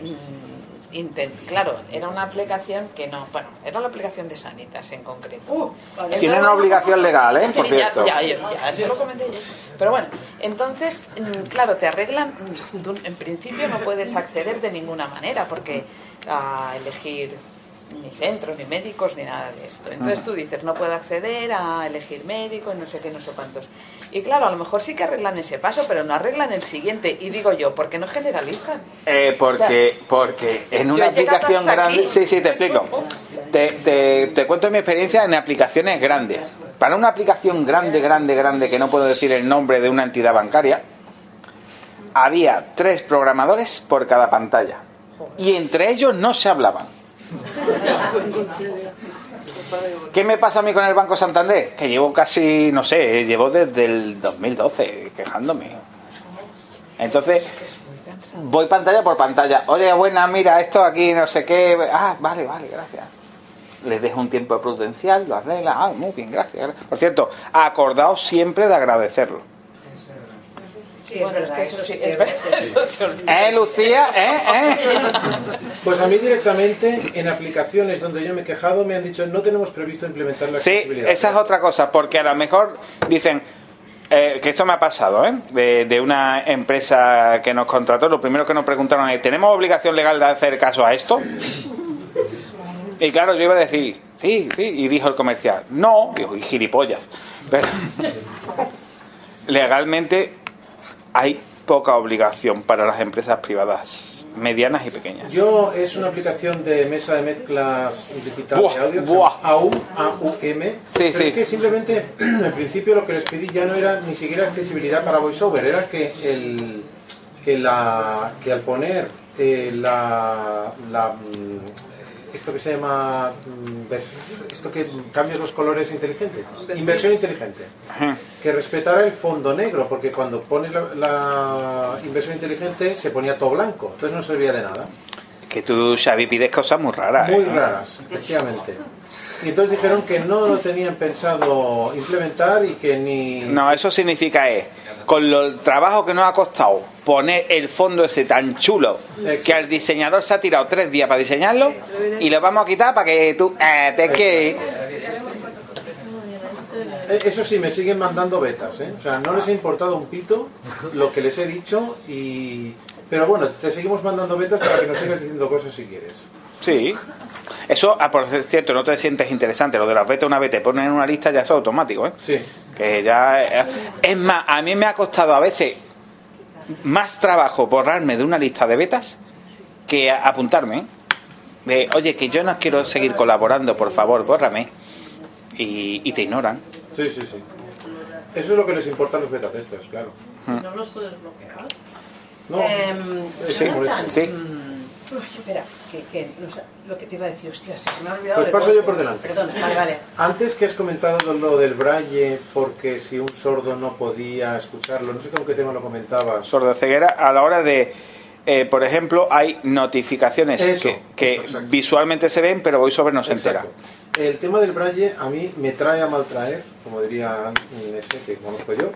Intent- claro, era una aplicación que no. Bueno, era la aplicación de Sanitas en concreto. Entonces- Tienen una obligación legal, ¿eh? Por Sí, ya, cierto. ya, ya, ya, lo comenté yo. Pero bueno, entonces, mm, claro, te arreglan. mm, en principio no puedes acceder de ninguna manera, porque a elegir ni centros, ni médicos, ni nada de esto. Entonces Mm. tú dices, no puedo acceder a elegir médicos, no sé qué, no sé cuántos. Y claro, a lo mejor sí que arreglan ese paso, pero no arreglan el siguiente. Y digo yo, ¿por qué no generalizan? Eh, porque, porque en una aplicación grande. aquí. Sí, sí, te explico. Te, te, te cuento mi experiencia en aplicaciones grandes. Para una aplicación grande, grande, grande, que no puedo decir el nombre de una entidad bancaria, había tres programadores por cada pantalla. Y entre ellos no se hablaban. ¿Qué me pasa a mí con el Banco Santander? Que llevo casi, no sé, llevo desde el 2012 quejándome. Entonces, voy pantalla por pantalla. Oye, buena, mira, esto aquí, no sé qué. Ah, vale, vale, gracias. Les dejo un tiempo prudencial, lo arregla. Ah, muy bien, gracias. Por cierto, acordaos siempre de agradecerlo. Sí, es verdad, eso sí es verdad, eso se olvida. ¿Eh, Lucía? ¿Eh? ¿Eh? Pues a mí directamente en aplicaciones donde yo me he quejado me han dicho no tenemos previsto implementar la Sí, accesibilidad. esa es otra cosa, porque a lo mejor dicen eh, que esto me ha pasado, ¿eh? De, de una empresa que nos contrató, lo primero que nos preguntaron es, ¿tenemos obligación legal de hacer caso a esto? Y claro, yo iba a decir, sí, sí, y dijo el comercial, no, y gilipollas. Pero legalmente hay poca obligación para las empresas privadas, medianas y pequeñas. Yo es una aplicación de mesa de mezclas digital Buah, de audio, buah. A-U-M. Sí, pero sí. es que simplemente, en principio, lo que les pedí ya no era ni siquiera accesibilidad para VoiceOver, era que, el, que, la, que al poner eh, la, la, mm, esto que se llama mm, esto que cambias los colores inteligente inversión inteligente que respetara el fondo negro porque cuando pones la, la inversión inteligente se ponía todo blanco entonces no servía de nada Que tú, Xavi, pides cosas muy raras. muy ¿eh? raras, efectivamente. Y entonces dijeron que no lo tenían pensado implementar y que ni... No, eso significa es, con lo, el trabajo que nos ha costado poner el fondo ese tan chulo, que al diseñador se ha tirado tres días para diseñarlo, y lo vamos a quitar para que tú eh, te que Eh, Eso sí, me siguen mandando betas, ¿eh? O sea, no les ha importado un pito lo que les he dicho y... Pero bueno, te seguimos mandando betas para que nos sigas diciendo cosas si quieres. Sí. Eso, ah, por cierto, no te sientes interesante. Lo de las betas una vez te ponen en una lista ya es automático, ¿eh? Sí. Que ya... eh, Es más, a mí me ha costado a veces más trabajo borrarme de una lista de betas que apuntarme. De, oye, que yo no quiero seguir colaborando, por favor, bórrame. Y, y te ignoran. Sí, sí, sí. Eso es lo que les importa a los beta testers, claro. Mm. ¿No los puedes bloquear? No. Em, Sí, sí. Uy, espera, que, que no sé, lo que te iba a decir, hostia, se me ha olvidado. Pues paso yo por delante. Perdón, vale, vale. Antes que has comentado lo del braille, porque si un sordo no podía escucharlo, no sé con qué tema lo comentabas. Sordoceguera a la hora de, eh, por ejemplo, hay notificaciones Eso, que, que visualmente se ven, pero VoiceOver no se entera. El tema del braille a mí me trae a maltraer, como diría ese que conozco yo.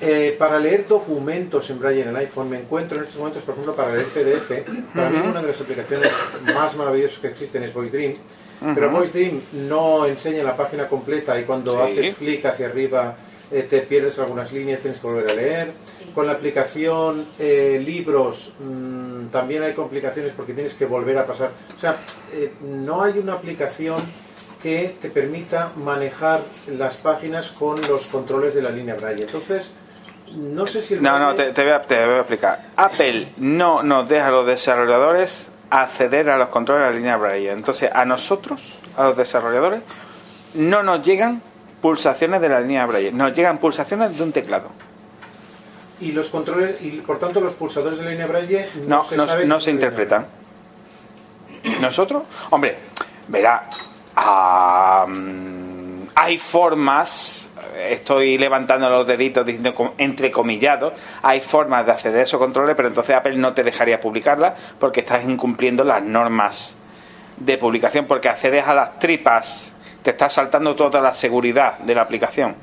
Eh, para leer documentos en braille en el iPhone me encuentro en estos momentos, por ejemplo, para leer PDF. Para mí una de las aplicaciones más maravillosas que existen es VoiceDream. Pero Ujú. VoiceDream no enseña la página completa y cuando Sí. haces clic hacia arriba eh, te pierdes algunas líneas, tienes que volver a leer. Con la aplicación eh, libros mm, también hay complicaciones porque tienes que volver a pasar. O sea, eh, no hay una aplicación que te permita manejar las páginas con los controles de la línea braille. Entonces, no sé si el No, no, te, te voy a, te voy a explicar. Apple no nos deja a los desarrolladores acceder a los controles de la línea Braille. Entonces, a nosotros, a los desarrolladores, no nos llegan pulsaciones de la línea Braille. Nos llegan pulsaciones de un teclado. y los controles y por tanto los pulsadores de la línea braille no, No, se no, no se interpretan. Nosotros, hombre, verá, mm, hay formas, estoy levantando los deditos diciendo com- entrecomillados, hay formas de acceder a esos controles, pero entonces Apple no te dejaría publicarla porque estás incumpliendo las normas de publicación, porque accedes a las tripas, te estás saltando toda la seguridad de la aplicación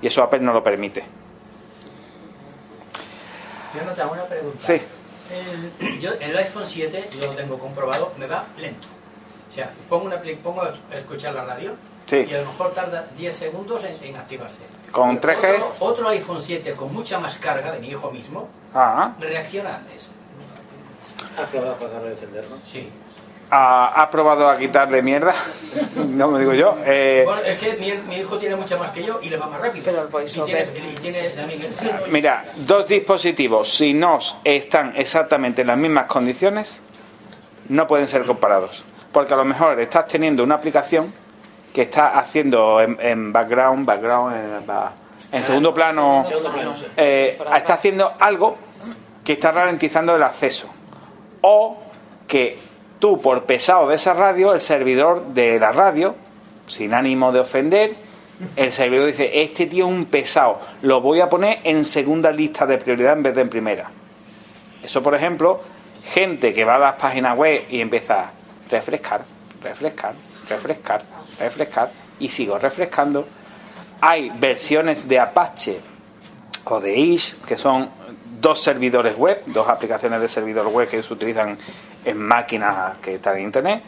y eso Apple no lo permite. Yo no te hago una pregunta. Sí. El, yo, el iPhone 7, yo lo tengo comprobado, me va lento. O sea, pongo, una, pongo a escuchar la radio Sí. y a lo mejor tarda 10 segundos en, en activarse. Con 3G. Otro, otro iPhone 7 con mucha más carga de mi hijo mismo Ah. reacciona antes. ¿Has probado apagarlo y encenderlo? Sí. Ah, ¿Has probado a quitarle mierda? No me digo yo. Eh, Bueno, es que mi, mi hijo tiene mucha más que yo y le va más rápido. Pero el y tiene, y tiene sí, Mira, dos dispositivos, si no están exactamente en las mismas condiciones, no pueden ser comparados. Porque a lo mejor estás teniendo una aplicación que está haciendo en, en background, background, en, en segundo plano, eh, está haciendo algo que está ralentizando el acceso. O que tú, por pesado de esa radio, el servidor de la radio, sin ánimo de ofender, el servidor dice, este tío es un pesado, lo voy a poner en segunda lista de prioridad en vez de en primera. Eso, por ejemplo, gente que va a las páginas web y empieza a refrescar, refrescar, refrescar, refrescar, y sigo refrescando. Hay versiones de Apache o de Ish, que son dos servidores web, dos aplicaciones de servidor web que se utilizan en máquinas que están en internet.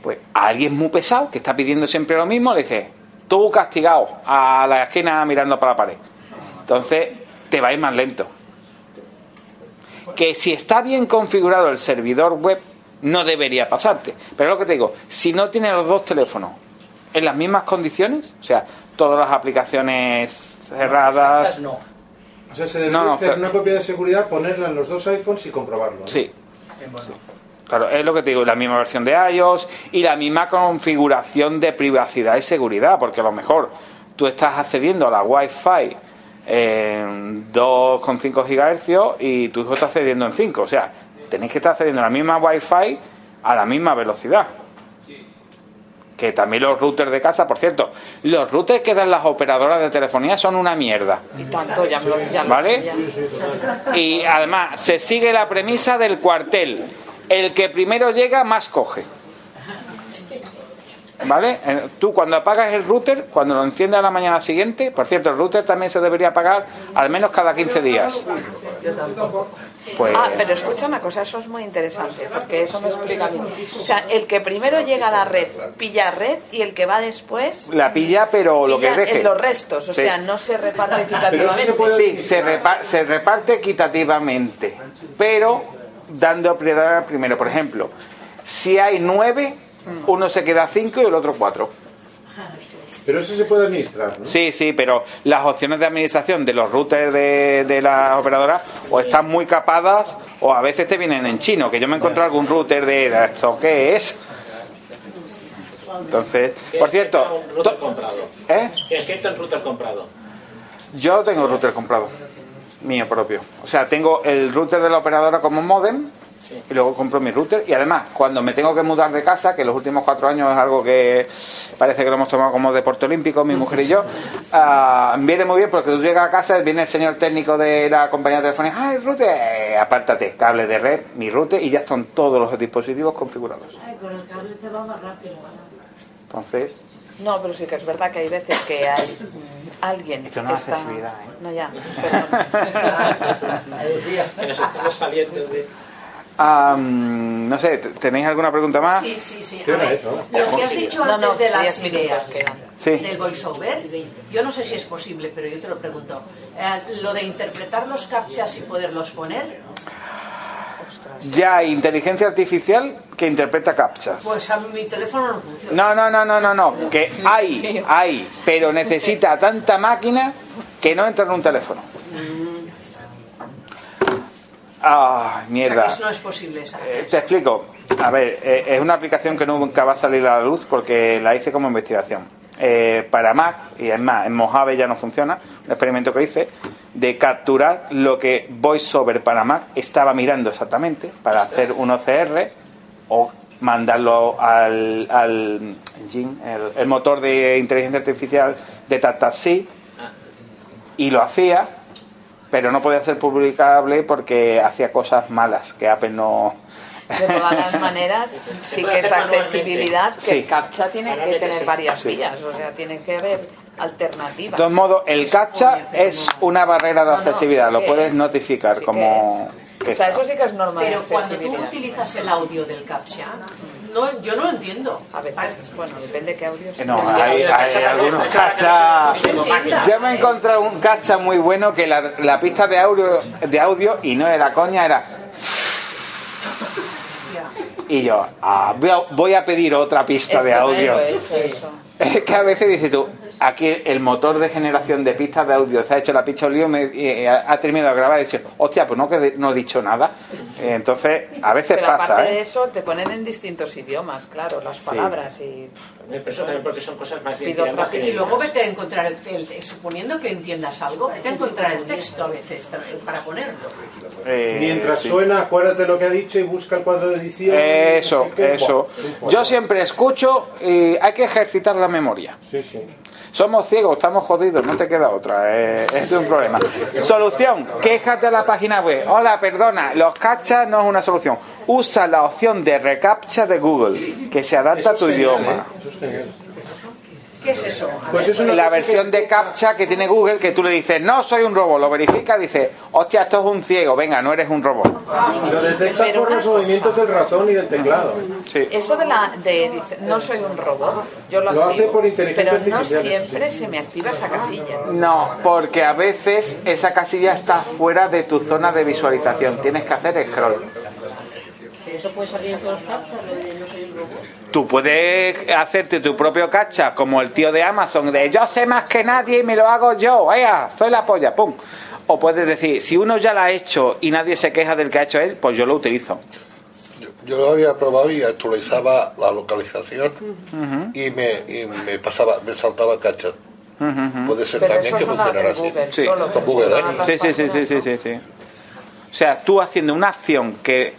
Pues a alguien muy pesado que está pidiendo siempre lo mismo, le dice, tú castigado a la esquina mirando para la pared. Entonces te va a ir más lento. Que si está bien configurado el servidor web, no debería pasarte. Pero es lo que te digo, si no tiene los dos teléfonos en las mismas condiciones, o sea, todas las aplicaciones cerradas, no. O sea, se debe No, no, hacer cer- una copia de seguridad, ponerla en los dos iPhones y comprobarlo. ¿no? Sí. Claro, es lo que te digo, la misma versión de iOS y la misma configuración de privacidad y seguridad, porque a lo mejor tú estás accediendo a la Wi-Fi en 2,5 GHz y tu hijo está accediendo en 5. O sea, tenéis que estar accediendo a la misma Wi-Fi a la misma velocidad. Que también los routers de casa, por cierto, los routers que dan las operadoras de telefonía son una mierda. Y tanto, ya lo, ya ¿Vale? ya. Y además se sigue la premisa del cuartel. El que primero llega, más coge. ¿Vale? Tú cuando apagas el router, cuando lo enciendes a la mañana siguiente, por cierto, el router también se debería apagar al menos cada 15 días. Pues Ah, pero escucha una cosa, eso es muy interesante, porque eso me explica bien. O sea, el que primero llega a la red pilla red y el que va después la pilla, pero lo que deje. en los restos, o Sí. sea, no se reparte equitativamente. Sí, se, repa- se reparte equitativamente, pero dando prioridad al primero. Por ejemplo, si hay nueve, uno se queda cinco y el otro cuatro. Pero eso se puede administrar, ¿no? Sí, sí, pero las opciones de administración de los routers de, de las operadoras o están muy capadas o a veces te vienen en chino, que yo me encontré algún router de esto, ¿qué es? Entonces, por cierto, Un router comprado. ¿eh? ¿Qué escrito el router comprado? Yo tengo router comprado, mío propio. O sea, tengo el router de la operadora como modem y luego compro mi router y además cuando me tengo que mudar de casa, que los últimos cuatro años es algo que parece que lo hemos tomado como deporte olímpico, mi mujer y yo, ah, viene muy bien porque tú llegas a casa, viene el señor técnico de la compañía telefónica, ¡ay, router! Apártate, cable de red, mi router y ya están todos los dispositivos configurados. Ay, con el cable te va más rápido. Entonces, No, pero sí que es verdad que hay veces que hay mm, alguien Esto no que es está... accesibilidad, ¿eh? No, ya. Que nos estamos saliendo de... mm, no sé, ¿t- ¿tenéis alguna pregunta más? Sí, sí, sí. Lo que has dicho antes no, de las 10 minutos ideas. Sí. del voiceover, yo no sé si es posible, pero yo te lo pregunto. Eh, lo de interpretar los captchas y poderlos poner, Ya hay inteligencia artificial que interpreta captchas. pues a mi teléfono no funciona. No, no, no, no, no, no, que hay, hay, pero necesita tanta máquina que no entra en un teléfono. Ah, O sea, mierda. eso no es posible. Eh, Te explico. A ver, eh, es una aplicación que nunca va a salir a la luz porque la hice como investigación. Eh, para Mac, y es más, en Mojave ya no funciona, un experimento que hice, de capturar lo que VoiceOver para Mac estaba mirando exactamente para hacer un OCR o mandarlo al, al engine, el, el motor de inteligencia artificial de TataSi y lo hacía, pero no podía ser publicable porque hacía cosas malas que Apple no... De todas las maneras, sí que es accesibilidad, que Sí. el CAPTCHA tiene que tener varias Sí. vías, o sea, tiene que haber alternativas. De todos modos, el captcha es una barrera de No, no, accesibilidad, lo ¿qué puedes es? notificar como... que O sea, es. eso sí que es normal. Pero cuando tú utilizas el audio del captcha, no, yo no lo entiendo. A veces, bueno, depende de qué audio sea. No, hay, hay algunos cachas. Yo me he encontrado un cacha muy bueno que la, la pista de audio, de audio, y no era coña, era. Y yo, ah, voy, a, voy a pedir otra pista de audio. lo he hecho, eso. Es que a veces dices tú, aquí el motor de generación de pistas de audio se ha hecho la pista de audio, me, y ha ha terminado de grabar y he dicho, hostia, pues no, que no he dicho nada. Eh, Entonces, a veces Pero pasa, aparte de ¿eh? eso, te ponen en distintos idiomas, claro, las palabras y... Pero eso también porque son cosas más bien Y luego vete a encontrar, el, el- el- suponiendo que entiendas algo, vete a encontrar el texto a veces para ponerlo. Eh, Mientras sí. suena, acuérdate lo que ha dicho y busca el cuadro de edición. Eso, eso. Yo siempre escucho y hay que ejercitar la memoria. Sí, sí. Somos ciegos, estamos jodidos, no te queda otra. eh, es un problema. Solución, quéjate a la página web. Hola, perdona, los cachas no es una solución. Usa la opción de recaptcha de Google, que se adapta a tu idioma. ¿Qué es eso? Pues ver. es una La versión de captcha que tiene Google, que tú le dices, no soy un robot, lo verifica, dice, hostia, esto es un ciego, venga, no eres un robot. Lo detecta por los movimientos del ratón y del teclado. Sí. Eso de la de dice, no soy un robot, yo lo, Lo hace por inteligencia pero no artificial, siempre se me activa esa casilla. No, porque a veces esa casilla está fuera de tu zona de visualización. Tienes que hacer scroll. Pero eso puede salir en todos los captchas, lo de no soy un robot. Tú puedes hacerte tu propio cacha, como el tío de Amazon, de yo sé más que nadie y me lo hago yo, vaya, soy la polla, pum. O puedes decir, si uno ya lo ha hecho y nadie se queja del que ha hecho él, pues yo lo utilizo. Yo lo había probado y actualizaba la localización y me, y me pasaba, me saltaba cachas. Puede ser Pero también que funcionara así. Google, Sí. solo Con que Google, son ¿eh? Sí, sí, sí, sí, sí, sí, sí. O sea, tú haciendo una acción que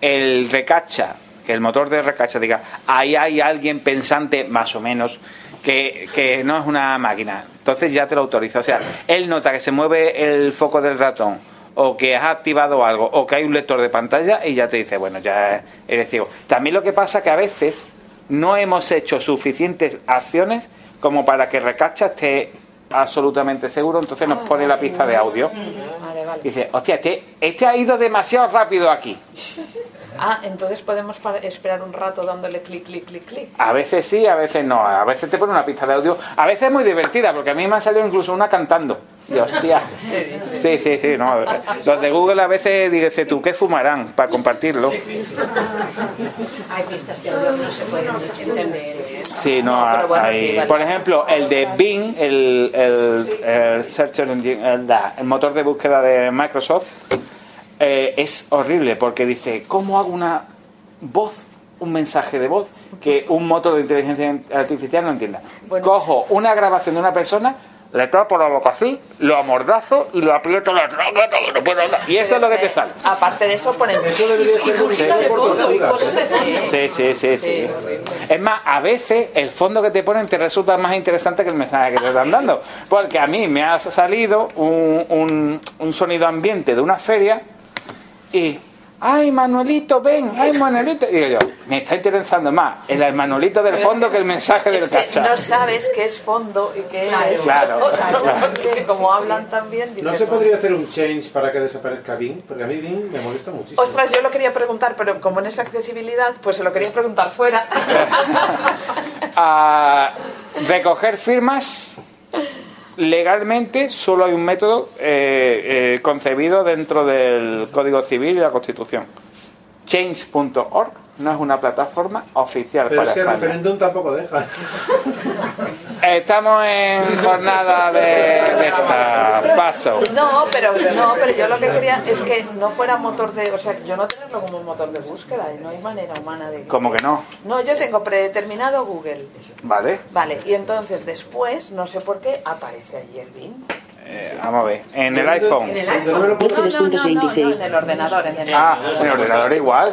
el recacha, que el motor de recacha diga, ahí hay alguien pensante, más o menos, que, que no es una máquina. Entonces ya te lo autoriza. O sea, él nota que se mueve el foco del ratón o que has activado algo o que hay un lector de pantalla y ya te dice, bueno, ya eres ciego. También lo que pasa que a veces no hemos hecho suficientes acciones como para que recacha esté absolutamente seguro, entonces nos pone la pista de audio. Dice, hostia, este, este ha ido demasiado rápido aquí. Ah, entonces podemos esperar un rato dándole clic, clic, clic, clic. A veces sí, a veces no. A veces te pone una pista de audio. A veces es muy divertida, porque a mí me ha salido incluso una cantando. Y hostia. Sí, sí, sí. No. Los de Google a veces dice tú, ¿qué fumarán? Para compartirlo. Hay pistas de audio que no se pueden entender. ¿eh? Sí, no, hay- por ejemplo, el de Bing, el, el, el Search Engine, el, motor de búsqueda de Microsoft, eh, es horrible porque dice, ¿cómo hago una voz, un mensaje de voz que un motor de inteligencia artificial no entienda? Bueno. Cojo una grabación de una persona, le tapo la boca así, lo amordazo y lo aprieto la tráquea, que no puedo hablar. Y eso es lo que te sale. Aparte de eso, ponen. Sí, sí, sí, sí. Es más, a veces el fondo que te ponen te resulta más interesante que el mensaje que te están dando. Porque a mí me ha salido un, un- un sonido ambiente de una feria y. ¡Ay, Manuelito, ven! ¡Ay, Manuelito! Digo yo, me está interesando más el Manuelito del fondo que el mensaje del cacharro. no sabes qué es fondo y qué es. Claro, claro. porque como hablan tan bien. ¿No se podría hacer un change para que desaparezca Bing? Porque a mí Bing me molesta muchísimo. Ostras, yo lo quería preguntar, pero como no es accesibilidad, pues se lo quería preguntar fuera. a recoger firmas legalmente solo hay un método eh, eh, concebido dentro del Código Civil y la Constitución. Change.org no es una plataforma oficial Pero para es que el España. referéndum tampoco deja. Estamos en jornada de, de esta. Paso. No, pero no, pero yo lo que quería es que no fuera motor de, o sea, yo no tenerlo como un motor de búsqueda, y no hay manera humana de. Como que no. No, yo tengo predeterminado Google, Vale. vale, y entonces después no sé por qué aparece allí el Bing. Eh, vamos a ver. En el iPhone. En el iPhone. No, no, no, no, no, en el ordenador, en el Ah, en el ordenador igual.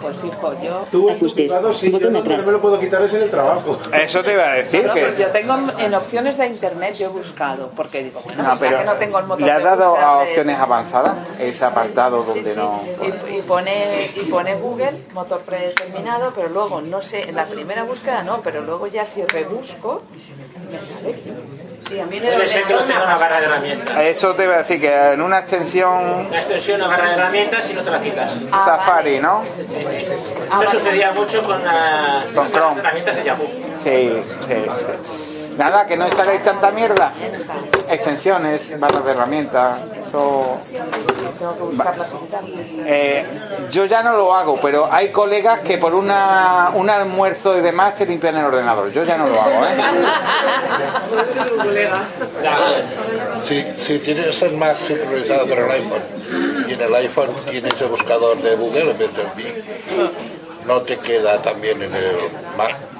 Pues fijo, yo. Tú privado sí, yo donde no me lo puedo quitar es en el trabajo. Eso te iba a decir No, que. pues yo tengo en opciones de internet, yo he buscado, porque digo, bueno, No, pues ya pero que no tengo el motor ¿Le has dado a opciones avanzadas ese apartado Sí, donde sí. no.? Y, y pone, y pone Google, motor predeterminado, pero luego, no sé, en la primera búsqueda no, pero luego ya si rebusco, me sale. Sí, a mí Puede ser que no tenga una barra de herramientas. Eso te iba a decir que en una extensión Una extensión, una barra de herramientas y no te la quitas. Safari, ¿no? Esto sucedía mucho con, la, Con las Chrome. herramientas de Yahoo. Sí, sí, sí. Nada, que no instaléis tanta mierda. Extensiones, barras de herramientas, eso. Eh, yo ya no lo hago, pero hay colegas que por una, un almuerzo y demás te limpian el ordenador. Yo ya no lo hago, ¿eh? Si, si tienes el Mac sincronizado con el iPhone y en el iPhone tienes el buscador de Google en vez no te queda también en el.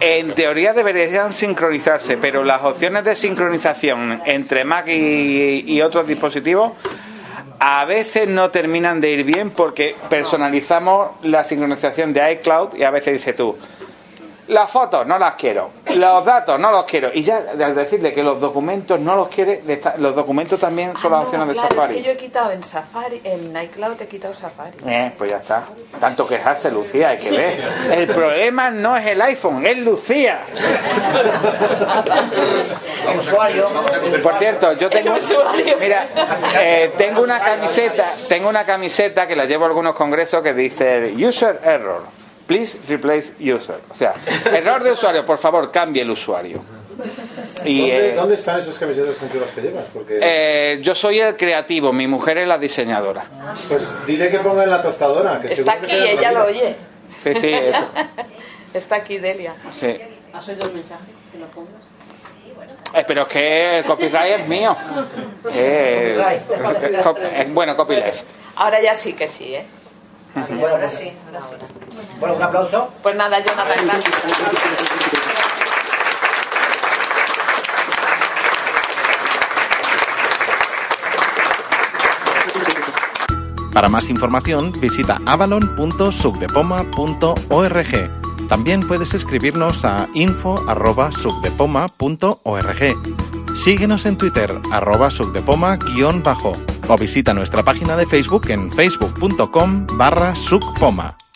En teoría deberían sincronizarse, pero las opciones de sincronización entre Mac y, y otros dispositivos a veces no terminan de ir bien porque personalizamos la sincronización de iCloud y a veces dices tú, las fotos no las quiero, los datos no los quiero. Y ya al decirle que los documentos no los quiere, los documentos también son las No, opciones de claro, Safari. es que yo he quitado en Safari, en iCloud he quitado Safari. Eh, pues ya está. Tanto quejarse, Lucía, hay que ver. El problema no es el iPhone, es Lucía. El usuario. Por cierto, yo tengo, mira, eh, tengo una camiseta, tengo una camiseta que la llevo a algunos congresos que dice user error, please replace user, o sea, error de usuario, por favor cambie el usuario. Y ¿Dónde, eh, dónde están esas camisetas tan chulas que llevas? Porque, eh, yo soy el creativo, mi mujer es la diseñadora. pues dile que ponga en la tostadora. Que Está que aquí, ella lo oye. Sí, sí, eso. Está aquí Delia. Sí. ¿Has oído el mensaje? Que lo pongas. Eh, pero es que el copyright es mío. Eh, cop- eh, bueno, copyleft. Ahora ya sí que sí, ¿eh? Bueno, ahora pues- sí, ahora sí. Bueno, un aplauso. Pues nada, Jonathan, gracias. Para más información visita avalon.subdepoma.org. También puedes escribirnos a info.subdepoma.org. Síguenos en Twitter, arroba subdepoma-bajo o visita nuestra página de Facebook en facebook.com barra subpoma.